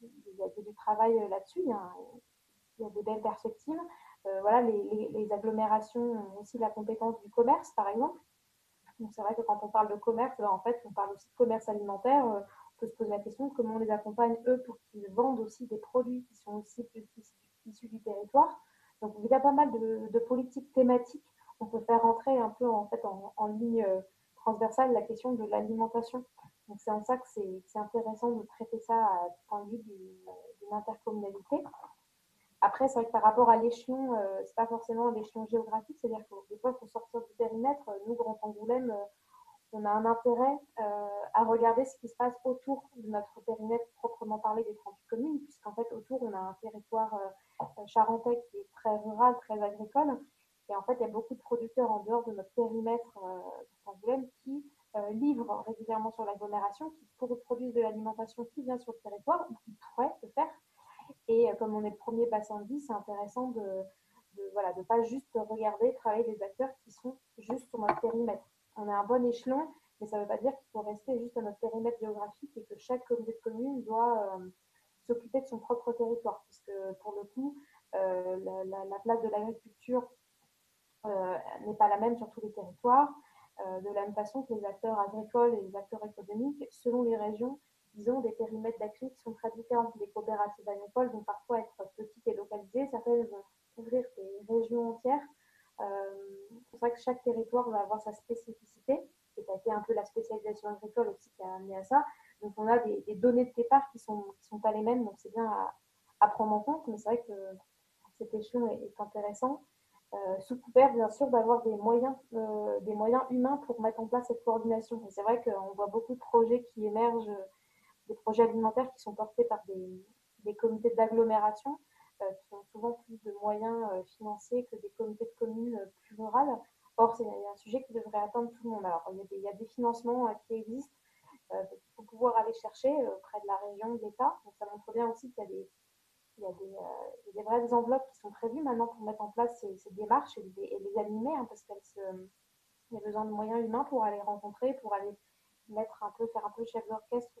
Speaker 5: il y a du travail euh, là-dessus. Il, y a des belles perspectives. Euh, voilà, les, agglomérations ont aussi la compétence du commerce, par exemple. Donc, c'est vrai que quand on parle de commerce, ben, en fait, on parle aussi de commerce alimentaire. On peut se poser la question de comment on les accompagne, eux, pour qu'ils vendent aussi des produits qui sont aussi issus du territoire. Donc, il y a pas mal de, politiques thématiques. On peut faire entrer un peu en, fait, en ligne transversale la question de l'alimentation. Donc c'est en ça que c'est intéressant de traiter ça du point de vue d'une intercommunalité. Après, c'est vrai que par rapport à l'échelon, euh, c'est pas forcément l'échelon géographique, c'est-à-dire que des fois, il faut sortir du périmètre. Nous, Grand Angoulême, euh, on a un intérêt euh, à regarder ce qui se passe autour de notre périmètre proprement parlé des 38 communes, puisqu'en fait, autour, on a un territoire charentais qui est très rural, très agricole, et en fait, il y a beaucoup de producteurs en dehors de notre périmètre euh, qui euh, livrent régulièrement sur l'agglomération, qui produisent de l'alimentation qui vient sur le territoire ou qui pourraient le faire. Et euh, comme on est le premier bassin de vie, c'est intéressant de ne voilà, de pas juste regarder, travailler des acteurs qui sont juste sur notre périmètre. On a un bon échelon, mais ça ne veut pas dire qu'il faut rester juste à notre périmètre géographique et que chaque communauté de communes doit euh, s'occuper de son propre territoire. Puisque pour le coup, la, la, place de l'agriculture euh, n'est pas la même sur tous les territoires. Euh, de la même façon que les acteurs agricoles et les acteurs économiques, selon les régions, ils ont des périmètres d'accueil qui sont très différents. Les coopératives agricoles vont parfois être petites et localisées, certaines vont couvrir des régions entières. Euh, c'est vrai que chaque territoire va avoir sa spécificité, et ça a été un peu la spécialisation agricole aussi qui a amené à ça. Donc on a des, données de départ qui ne sont, qui sont pas les mêmes, donc c'est bien à, prendre en compte, mais c'est vrai que cet échelon est, est intéressant. Euh, sous couvert bien sûr d'avoir des moyens, euh, des moyens humains pour mettre en place cette coordination. c'est vrai qu'on voit beaucoup de projets qui émergent, des projets alimentaires qui sont portés par des, des comités d'agglomération qui ont souvent plus de moyens financiers que des comités de communes plus rurales. Or, c'est un sujet qui devrait atteindre tout le monde. Alors, il y a des, il financements qui existent qu'il faut pouvoir aller chercher auprès de la région, de l'État. Donc, ça montre bien aussi qu'il y a des il euh, vraies enveloppes qui sont prévues maintenant pour mettre en place ces, démarches et les, animer, hein, parce qu'il y a besoin de moyens humains pour aller rencontrer, pour aller mettre un peu, faire un peu chef d'orchestre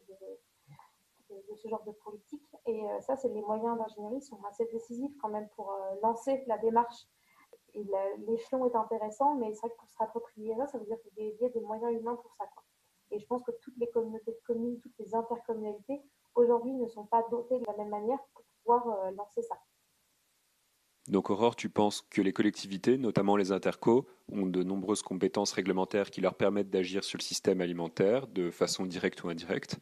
Speaker 5: ce genre de politique. Et euh, ça, c'est les moyens d'ingénierie sont assez décisifs quand même pour euh, lancer la démarche. Et l'échelon est intéressant, mais c'est vrai que pour se rapproprier ça, ça veut dire qu'il y a des moyens humains pour ça. Et je pense que toutes les communautés de communes, toutes les intercommunalités, aujourd'hui, ne sont pas dotées de la même manière pouvoir euh, lancer ça.
Speaker 3: Donc Aurore, tu penses que les collectivités, notamment les intercos, ont de nombreuses compétences réglementaires qui leur permettent d'agir sur le système alimentaire de façon directe ou indirecte?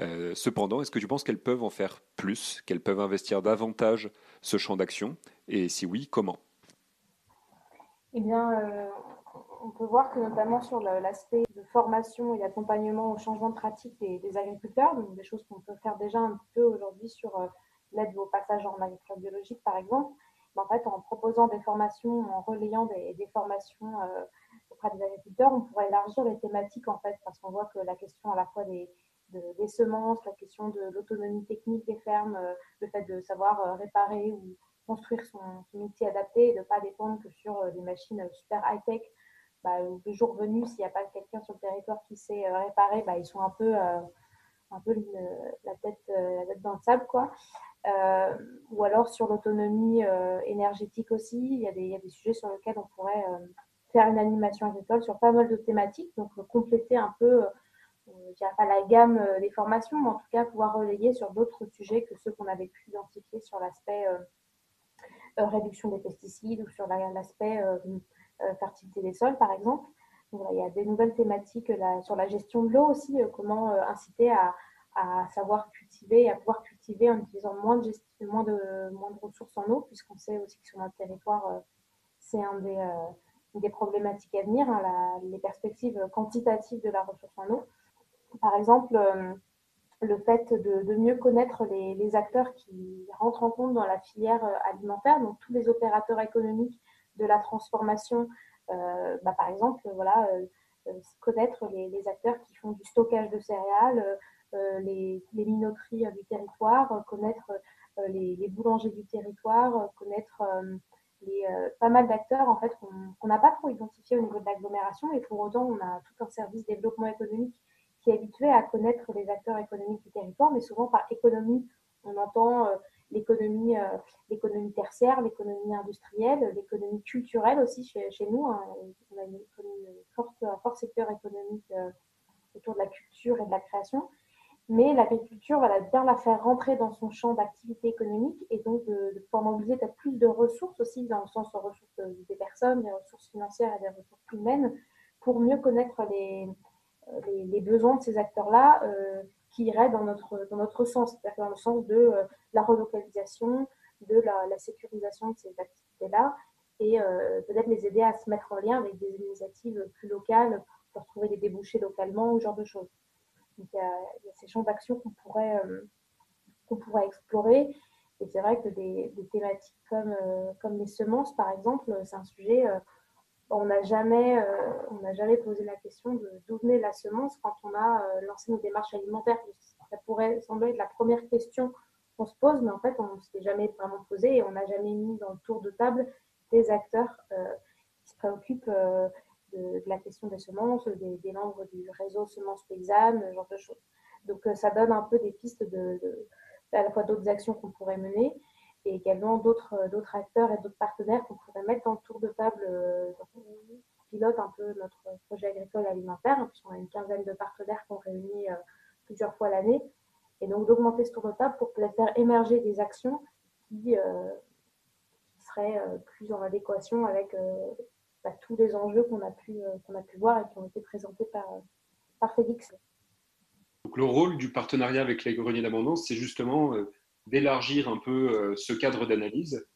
Speaker 3: Euh, cependant, est-ce que tu penses qu'elles peuvent en faire plus, qu'elles peuvent investir davantage ce champ d'action Et si oui, comment
Speaker 5: Eh bien, euh, on peut voir que notamment sur l'aspect de formation et d'accompagnement au changement de pratique des, agriculteurs, donc des choses qu'on peut faire déjà un peu aujourd'hui sur euh, l'aide au passage en agriculture biologique par exemple, en fait en proposant des formations, en relayant des, formations auprès des agriculteurs, on pourrait élargir les thématiques en fait, parce qu'on voit que la question à la fois des, des semences, la question de l'autonomie technique des fermes, euh, le fait de savoir réparer ou construire son, outil adapté et de ne pas dépendre que sur des machines super high-tech bah, le jour venu, s'il n'y a pas quelqu'un sur le territoire qui sait euh, réparer, bah, ils sont un peu, euh, un peu la, tête, euh, la tête dans le sable. Quoi. ou alors sur l'autonomie énergétique aussi, il y, a des, il y, a des, sujets sur lesquels on pourrait faire une animation agricole sur pas mal de thématiques, donc compléter un peu, je dirais pas la gamme des formations, mais en tout cas pouvoir relayer sur d'autres sujets que ceux qu'on avait pu identifier sur l'aspect réduction des pesticides ou sur l'aspect euh, fertilité des sols, par exemple. il y a des nouvelles thématiques sur la gestion de l'eau aussi, euh, comment euh, inciter à, savoir cultiver, à pouvoir cultiver en utilisant moins de, ressources en eau, puisqu'on sait aussi que sur notre territoire, c'est un des, des, problématiques à venir, hein, les perspectives quantitatives de la ressource en eau. Par exemple, le fait de, mieux connaître les, acteurs qui rentrent en compte dans la filière alimentaire, donc tous les opérateurs économiques de la transformation, euh, bah, par exemple, voilà, euh, euh, connaître les, acteurs qui font du stockage de céréales, les, minoteries du territoire, connaître les, boulangers du territoire, connaître les, pas mal d'acteurs en fait qu'on n'a pas trop identifiés au niveau de l'agglomération et pour autant on a tout un service développement économique qui est habitué à connaître les acteurs économiques du territoire, mais souvent par économie, on entend l'économie euh, l'économie tertiaire, l'économie industrielle, l'économie culturelle aussi chez, nous. Hein. On a une, un fort secteur économique euh, autour de la culture et de la création. Mais l'agriculture, voilà, bien la faire rentrer dans son champ d'activité économique et donc de, de pouvoir mobiliser peut-être plus de ressources aussi, dans le sens de ressources des personnes, des ressources financières et des ressources humaines, pour mieux connaître les, les, besoins de ces acteurs-là, euh, qui irait dans notre, dans notre sens, c'est-à-dire dans le sens de euh, la relocalisation, de la, sécurisation de ces activités-là, et euh, peut-être les aider à se mettre en lien avec des initiatives plus locales pour trouver des débouchés localement, ce genre de choses. Donc il y a, ces champs d'action qu'on pourrait, qu'on pourrait explorer. Et c'est vrai que des, des thématiques comme, comme les semences, par exemple, c'est un sujet on n'a jamais, euh, on jamais posé la question de d'où venait la semence quand on a euh, lancé nos démarches alimentaires. Ça pourrait sembler être la première question qu'on se pose, mais en fait, on ne s'est jamais vraiment posé et on n'a jamais mis dans le tour de table des acteurs euh, qui se préoccupent de, la question des semences, des, membres du réseau semences paysannes, ce genre de choses. Donc, ça donne un peu des pistes de, à la fois d'autres actions qu'on pourrait mener et également d'autres d'autres acteurs et d'autres partenaires qu'on pourrait mettre le tour de table euh, qui pilote un peu notre projet agricole alimentaire, puisqu'on a une quinzaine de partenaires qu'on réunit euh, plusieurs fois l'année, et donc d'augmenter ce tour de table pour faire émerger des actions qui, euh, seraient plus en adéquation avec bah, tous les enjeux qu'on a, pu, qu'on a pu voir et qui ont été présentés par, par Félix.
Speaker 3: Donc, le rôle du partenariat avec les greniers d'abondance, c'est justement d'élargir un peu euh, ce cadre d'analyse,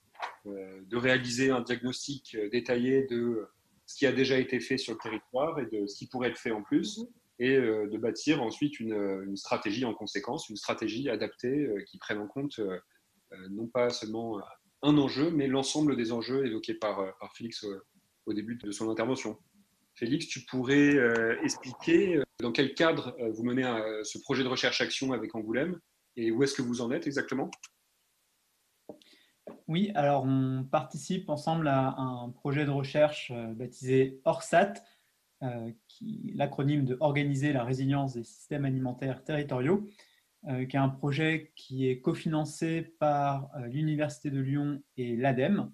Speaker 3: euh, de réaliser un diagnostic euh, détaillé de ce qui a déjà été fait sur le territoire et de ce qui pourrait être fait en plus, mhm. et de bâtir ensuite une, stratégie en conséquence, une stratégie adaptée qui prenne en compte non pas seulement un enjeu, mais l'ensemble des enjeux évoqués par, par Félix au, début de son intervention. Félix, tu pourrais expliquer dans quel cadre vous menez ce projet de recherche-action avec Angoulême et où est-ce que vous en êtes exactement?
Speaker 4: Oui, alors on participe ensemble à un projet de recherche euh, baptisé ORSAT, euh, l'acronyme de Organiser la résilience des systèmes alimentaires territoriaux, euh, qui est un projet qui est cofinancé par l'Université de Lyon et l'ADEME,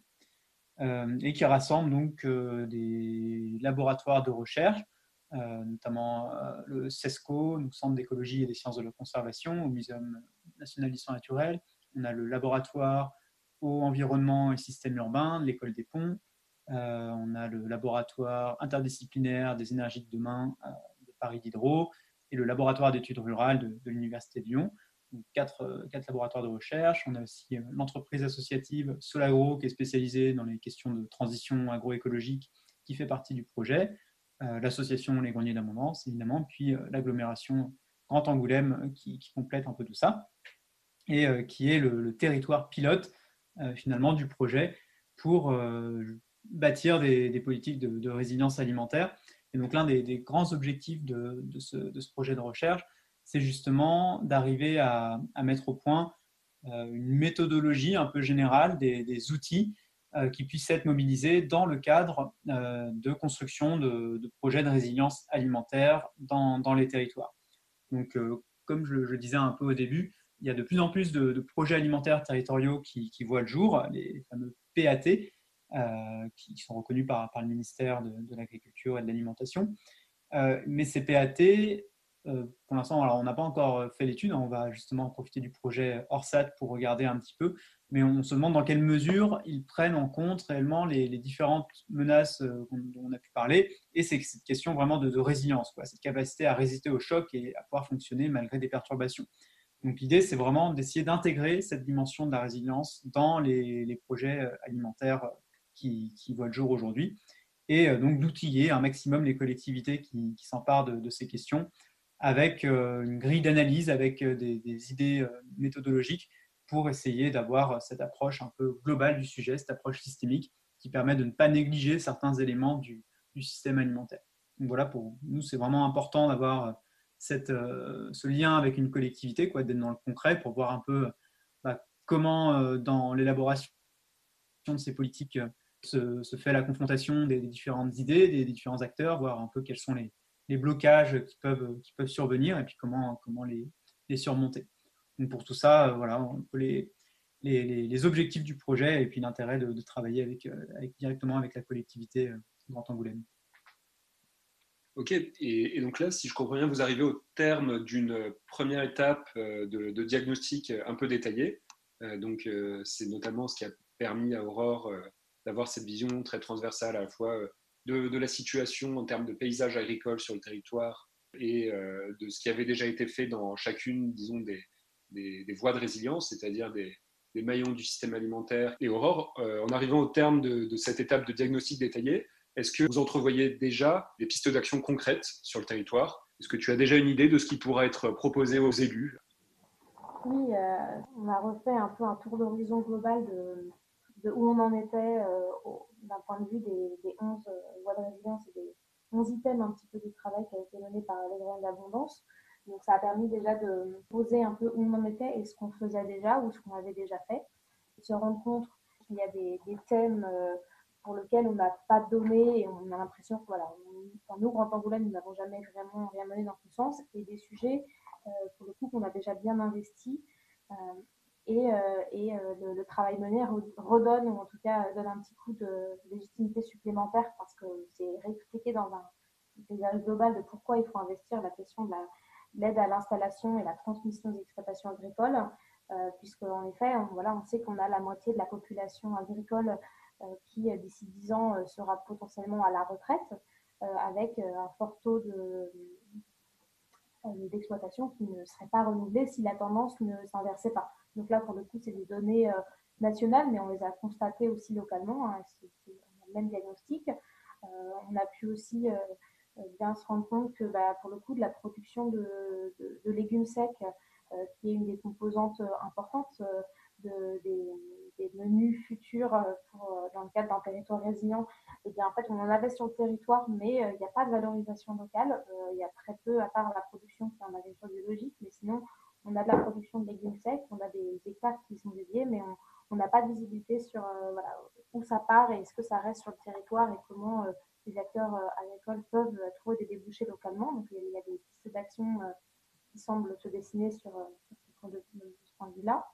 Speaker 4: et qui rassemble donc des laboratoires de recherche, notamment euh, le CESCO, le Centre d'écologie et des sciences de la conservation, au Muséum national d'histoire naturelle. On a le laboratoire eau, environnement et système urbain de l'École des ponts. Euh, on a le laboratoire interdisciplinaire des énergies de demain de Paris Diderot et le laboratoire d'études rurales de, l'Université de Lyon. Quatre, quatre, laboratoires de recherche. On a aussi l'entreprise associative Solagro qui est spécialisée dans les questions de transition agroécologique qui fait partie du projet, l'association Les Greniers d'Abondance, évidemment, puis l'agglomération Grand Angoulême qui, complète un peu tout ça, et qui est le, territoire pilote finalement du projet pour bâtir des, politiques de, résilience alimentaire. Et donc l'un des, grands objectifs de, ce, projet de recherche, c'est justement d'arriver à, mettre au point une méthodologie un peu générale des, outils qui puissent être mobilisés dans le cadre de construction de, projets de résilience alimentaire dans les territoires. Donc, euh, comme je le disais un peu au début, il y a de plus en plus de, projets alimentaires territoriaux qui, voient le jour, les fameux PAT, euh, qui sont reconnus par, le ministère de, l'Agriculture et de l'Alimentation. Euh, mais ces PAT, pour l'instant, on n'a pas encore fait l'étude, on va justement profiter du projet ORSAT pour regarder un petit peu mais on se demande dans quelle mesure ils prennent en compte réellement les, différentes menaces euh, dont on a pu parler. Et c'est cette question vraiment de, résilience, cette capacité à résister au choc et à pouvoir fonctionner malgré des perturbations. Donc l'idée, c'est vraiment d'essayer d'intégrer cette dimension de la résilience dans les, projets euh, alimentaires euh, qui, voient le jour aujourd'hui, et donc d'outiller un maximum les collectivités qui, s'emparent de, ces questions avec une grille d'analyse, avec des idées méthodologiques pour essayer d'avoir cette approche un peu globale du sujet, cette approche systémique qui permet de ne pas négliger certains éléments du, système alimentaire. Donc voilà, pour nous, c'est vraiment important d'avoir cette, euh, ce lien avec une collectivité, d'être dans le concret pour voir un peu bah, comment, euh, dans l'élaboration de ces politiques, euh, se, fait la confrontation des, différentes idées, des, différents acteurs, voir un peu quels sont les, blocages qui peuvent, survenir et puis comment, les surmonter. Donc pour tout ça, euh, voilà, les, objectifs du projet et puis l'intérêt de, travailler euh, directement avec la collectivité euh, Grand Angoulême.
Speaker 3: Ok, et, donc là, si je comprends bien, vous arrivez au terme d'une première étape de, diagnostic un peu détaillé. donc c'est notamment ce qui a permis à Aurore d'avoir cette vision très transversale à la fois de, de, la situation en termes de paysage agricole sur le territoire et de ce qui avait déjà été fait dans chacune, disons, des, des, voies de résilience, c'est-à-dire des, maillons du système alimentaire. Et Aurore, euh, en arrivant au terme de, cette étape de diagnostic détaillé, est-ce que vous entrevoyez déjà des pistes d'action concrètes sur le territoire? Est-ce que tu as déjà une idée de ce qui pourra être proposé aux élus?
Speaker 5: Oui, euh, on a refait un peu un tour d'horizon global de, où on en était euh, d'un point de vue des, 11 voies de résilience et des 11 items un petit peu du travail qui a été mené par les grains d'abondance. Donc ça a permis déjà de poser un peu où on en était et ce qu'on faisait déjà ou ce qu'on avait déjà fait. Se rendre compte qu'il y a des, thèmes euh, pour lesquels on n'a pas donné et on a l'impression que voilà, nous, Grand Angoulême, nous n'avons jamais vraiment rien mené dans ce sens et des sujets euh, pour le coup qu'on a déjà bien investi. Euh, et, et le, travail mené redonne, ou en tout cas donne un petit coup de légitimité supplémentaire parce que c'est réexpliqué dans un paysage global de pourquoi il faut investir la question de la, l'aide à l'installation et la transmission des exploitations agricoles, euh, puisque en effet, on, voilà, on sait qu'on a la moitié de la population agricole euh, qui, euh, d'ici 10 ans, sera potentiellement à la retraite, avec un fort taux de, d'exploitation qui ne serait pas renouvelé si la tendance ne s'inversait pas. Donc là, pour le coup, c'est des données nationales, mais on les a constatées aussi localement. Hein, c'est, le même diagnostic. on a pu aussi bien se rendre compte que bah, pour le coup de la production de, légumes secs, euh, qui est une des composantes euh, importantes de, des, menus futurs pour, dans le cadre d'un territoire résilient, et eh bien, en fait, on en avait sur le territoire, mais il n'y a pas de valorisation locale. Il y a très peu, à part la production qui est en agriculture biologique, mais sinon, on a de la production de légumes secs, on a des hectares qui sont dédiés, mais on n'a pas de visibilité sur voilà, où ça part et est-ce que ça reste sur le territoire et comment acteurs euh, agricoles peuvent euh, trouver des débouchés localement. Donc, il y a des pistes d'action euh, qui semblent se dessiner sur, ce point de, vue-là.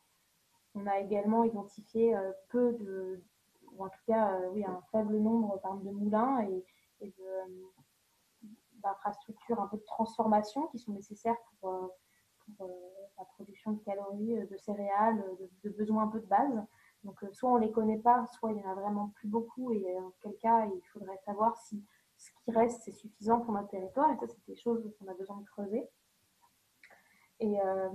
Speaker 5: On a également identifié peu de, ou en tout cas, oui, un faible nombre de moulins et, d'infrastructures un peu de transformation qui sont nécessaires pour, la production de calories, de céréales, de, de, besoins un peu de base. Donc, euh, soit on ne les connaît pas, soit il n'y en a vraiment plus beaucoup, et en quel cas, il faudrait savoir si ce qui reste, c'est suffisant pour notre territoire. Et ça, c'est des choses qu'on a besoin de creuser. Et euh,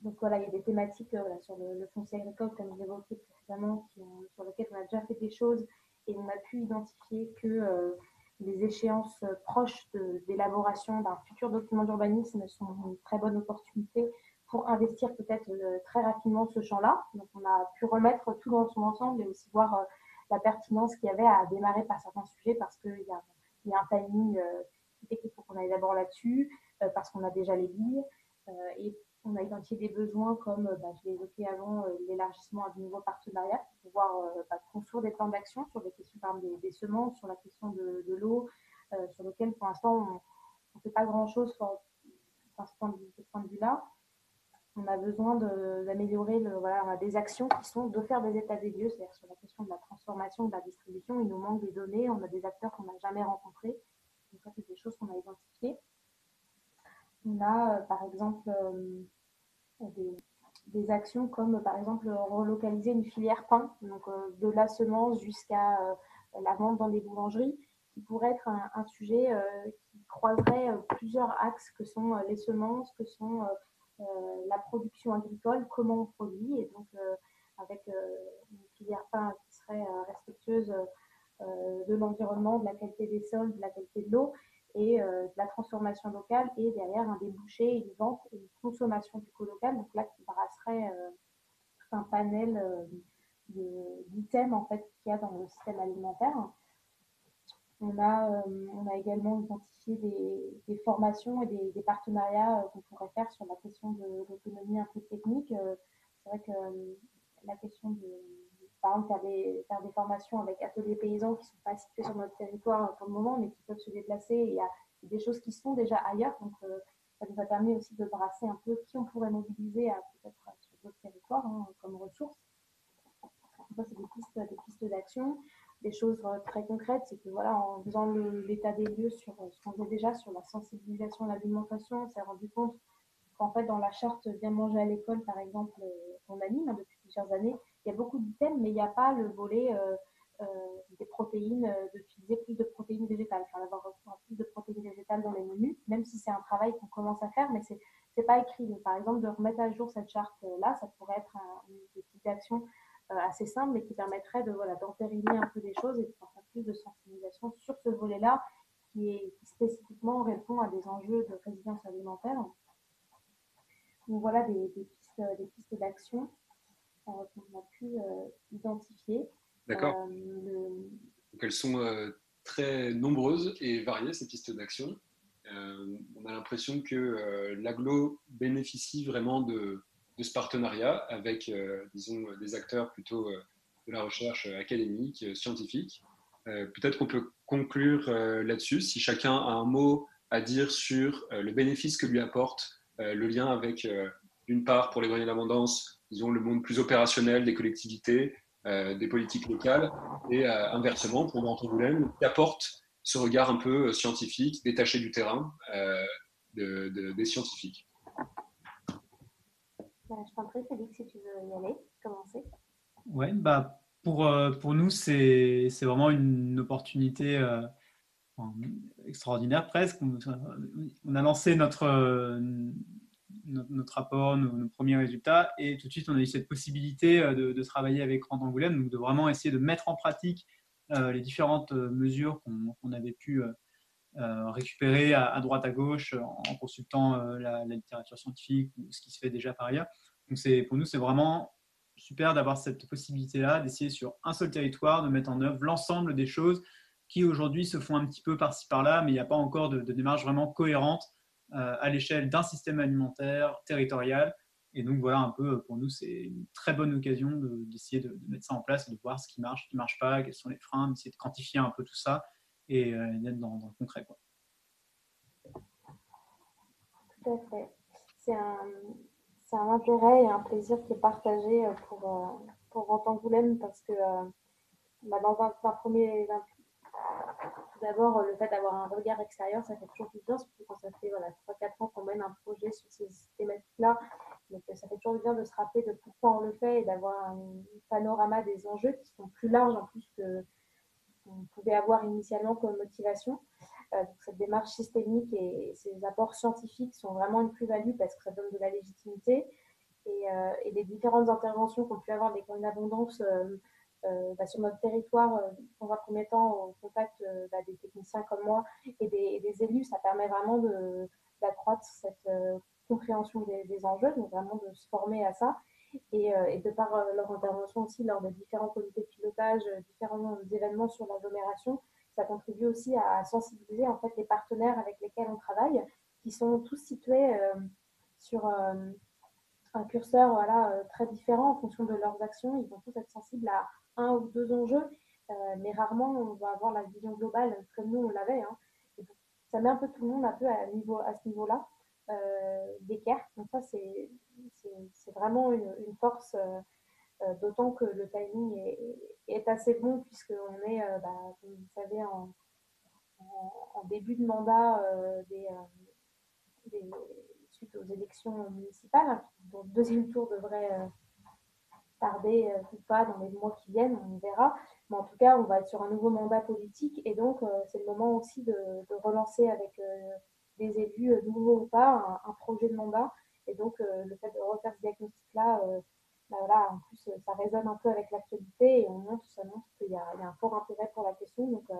Speaker 5: donc, voilà, il y a des thématiques euh, sur le, foncier agricole, comme je l'évoquais précédemment, sur lesquelles on a déjà fait des choses et on a pu identifier que les échéances proches d'élaboration d'un futur document d'urbanisme sont une très bonne opportunité pour investir peut-être très rapidement ce champ-là. Donc on a pu remettre tout dans son ensemble et aussi voir la pertinence qu'il y avait à démarrer par certains sujets parce qu'il y, y, a un timing qui fait qu'il faut qu'on aille d'abord là-dessus, parce qu'on a déjà les billes et on a identifié des besoins comme, euh, bah, je l'ai évoqué avant, euh, l'élargissement à de nouveaux partenariats pour pouvoir euh, bah, construire des plans d'action sur des questions par des, des, semences, sur la question de, l'eau, sur lequel pour l'instant on ne fait pas grand-chose sur, ce point de, vue-là. On a besoin d'améliorer, voilà, on a des actions qui sont de faire des états des lieux, c'est-à-dire sur la question de la transformation, de la distribution, il nous manque des données, on a des acteurs qu'on n'a jamais rencontrés. Donc ça, c'est des choses qu'on a identifiées. On a, par exemple, des, actions comme par exemple relocaliser une filière pain, donc euh, de la semence jusqu'à euh, la vente dans des boulangeries, qui pourrait être un, sujet euh, qui croiserait plusieurs axes que sont les semences, que sont la production agricole, comment on produit, et donc avec une filière pain qui serait respectueuse de l'environnement, de la qualité des sols, de la qualité de l'eau, et euh, de la transformation locale et derrière un débouché, une vente et une consommation du co-local. Donc là, qui brasserait euh, tout un panel euh, d'items en fait qu'il y a dans le système alimentaire. On a, on a également identifié des, formations et des, partenariats qu'on pourrait faire sur la question de l'autonomie un peu technique. C'est vrai que la question de, par exemple, faire des, formations avec ateliers paysans qui ne sont pas situés sur notre territoire pour le moment, mais qui peuvent se déplacer. il y a des choses qui sont déjà ailleurs. Donc, euh, ça nous a permis aussi de brasser un peu qui on pourrait mobiliser peut-être sur d'autres territoires hein, comme ressources. Ça, c'est des pistes d'action. Des choses euh, très concrètes, c'est que voilà, en faisant l'état des lieux sur euh, ce qu'on faisait déjà sur la sensibilisation à l'alimentation, on s'est rendu compte qu'en fait, dans la charte Bien manger à l'école, par exemple, qu'on anime hein, depuis plusieurs années, il y a beaucoup d'items, mais il n'y a pas le volet euh, euh, des protéines, euh, d'utiliser plus de protéines végétales, enfin d'avoir plus de protéines végétales dans les menus, même si c'est un travail qu'on commence à faire, mais c'est n'est pas écrit. par exemple, de remettre à jour cette charte-là, ça pourrait être une petite action assez simple, mais qui permettrait de voilà, d'entériner un peu des choses et de faire plus de sensibilisation sur ce volet-là, qui, est, qui spécifiquement répond à des enjeux de résilience alimentaire. Donc voilà des, pistes, des pistes d'action qu'on a pu euh, identifier.
Speaker 3: D'accord. Euh, Donc elles sont euh, très nombreuses et variées, ces pistes d'action. on a l'impression que l'aglo bénéficie vraiment de, de, ce partenariat avec, disons, des acteurs plutôt de la recherche académique, scientifique. Peut-être qu'on peut conclure là-dessus, si chacun a un mot à dire sur le bénéfice que lui apporte le lien avec, d'une part, pour les greniers d'abondance, disons, le monde plus opérationnel des collectivités, euh, des politiques locales, et euh, inversement, pour Antoine qui apporte ce regard un peu euh, scientifique, détaché du terrain, de, des scientifiques.
Speaker 5: Bah, je t'en prie, Félix, si tu veux y aller, commencer.
Speaker 4: Oui, bah, pour, pour nous, c'est vraiment une opportunité extraordinaire presque. On, a lancé notre, notre, rapport, nos, premiers résultats. Et tout de suite, on a eu cette possibilité euh, de, travailler avec Rand Angoulême, donc de vraiment essayer de mettre en pratique euh, les différentes euh, mesures qu'on avait pu récupérer à, droite, à gauche, en, consultant la, littérature scientifique ou ce qui se fait déjà par ailleurs. Donc pour nous, c'est vraiment super d'avoir cette possibilité-là, d'essayer sur un seul territoire de mettre en œuvre l'ensemble des choses qui aujourd'hui se font un petit peu par-ci par-là, mais il n'y a pas encore de, de démarche vraiment cohérente euh, à l'échelle d'un système alimentaire territorial. Et donc voilà, un peu pour nous, c'est une très bonne occasion d'essayer de, mettre ça en place de voir ce qui marche, ce qui ne marche pas, quels sont les freins, d'essayer de quantifier un peu tout ça et euh, d'être dans, le concret. Quoi.
Speaker 5: Tout à fait. C'est un, intérêt et un plaisir qui est partagé pour, pour Angoulême parce que bah, dans un, un premier, tout d'abord, le fait d'avoir un regard extérieur, ça fait toujours du bien, surtout quand ça fait voilà, 3-4 ans qu'on mène un projet sur ces thématiques-là. Donc, ça fait toujours du bien de se rappeler de pourquoi on le fait et d'avoir un panorama des enjeux qui sont plus larges en plus que qu'on pouvait avoir initialement comme motivation. Euh, cette démarche systémique et ces apports scientifiques sont vraiment une plus-value parce que ça donne de la légitimité. Et, euh, les différentes interventions qu'on peut avoir des camps d'abondance euh, bah, sur notre territoire, dans un premier temps, au contact bah, des techniciens comme moi et des, élus, ça permet vraiment d'accroître cette compréhension des, des, enjeux, donc vraiment de se former à ça. Et, et de par leur intervention aussi lors des différents comités de pilotage, différents événements sur l'agglomération, ça contribue aussi à sensibiliser en fait les partenaires avec lesquels on travaille, qui sont tous situés euh, sur euh, un curseur voilà, euh, très différent en fonction de leurs actions. Ils vont tous être sensibles à un ou deux enjeux, mais rarement on va avoir la vision globale comme nous on l'avait. Hein. Ça met un peu tout le monde un peu à ce niveau-là d'équerre. Donc ça, c'est vraiment une, force euh, d'autant que le timing est, assez bon puisqu'on est, euh, bah, comme vous savez, en, début de mandat euh, suite aux élections municipales, hein, le deuxième tour devrait tarder ou pas dans les mois qui viennent, on verra. Mais en tout cas, on va être sur un nouveau mandat politique et donc c'est le moment aussi de, relancer avec des élus, nouveaux ou pas, un, projet de mandat. Et donc le fait de refaire ce diagnostic-là bah voilà, en plus, ça résonne un peu avec l'actualité et on montre, ça montre qu'il y, a un fort intérêt pour la question. Donc, euh,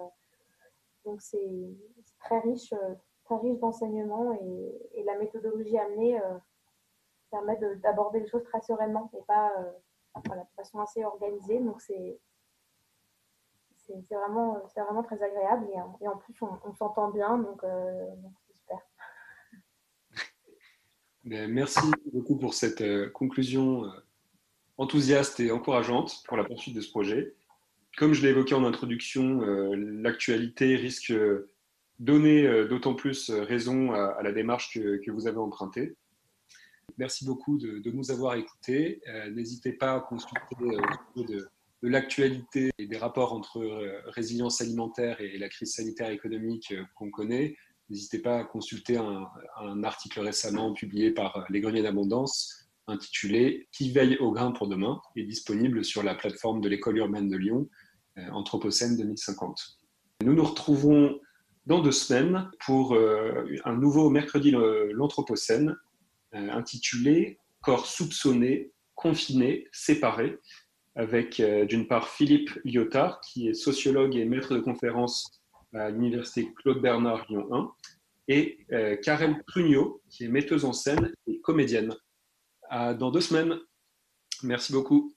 Speaker 5: donc c'est très riche, euh, très riche d'enseignements et, la méthodologie amenée euh, permet d'aborder les choses très sereinement et pas de façon assez organisée. Donc, c'est vraiment, vraiment très agréable et, en plus, on, s'entend bien, donc c'est super.
Speaker 3: Merci beaucoup pour cette conclusion enthousiaste et encourageante pour la poursuite de ce projet. Comme je l'ai évoqué en introduction, euh, l'actualité risque donner euh, d'autant plus raison à, la démarche que, vous avez empruntée. Merci beaucoup de, nous avoir écoutés. Euh, n'hésitez pas à consulter de l'actualité et des rapports entre résilience alimentaire et la crise sanitaire et économique qu'on connaît. N'hésitez pas à consulter un, article récemment publié par Les Greniers d'Abondance intitulé Qui veille au grain pour demain est disponible sur la plateforme de l'école urbaine de Lyon, euh, Anthropocène 2050. Nous nous retrouvons dans deux semaines pour euh, un nouveau mercredi l'Anthropocène euh, intitulé Corps soupçonné, confiné, séparé, avec d'une part Philippe Lyotard, qui est sociologue et maître de conférence à l'université Claude Bernard Lyon 1, et Karel Prugnot, qui est metteuse en scène et comédienne dans deux semaines. Merci beaucoup.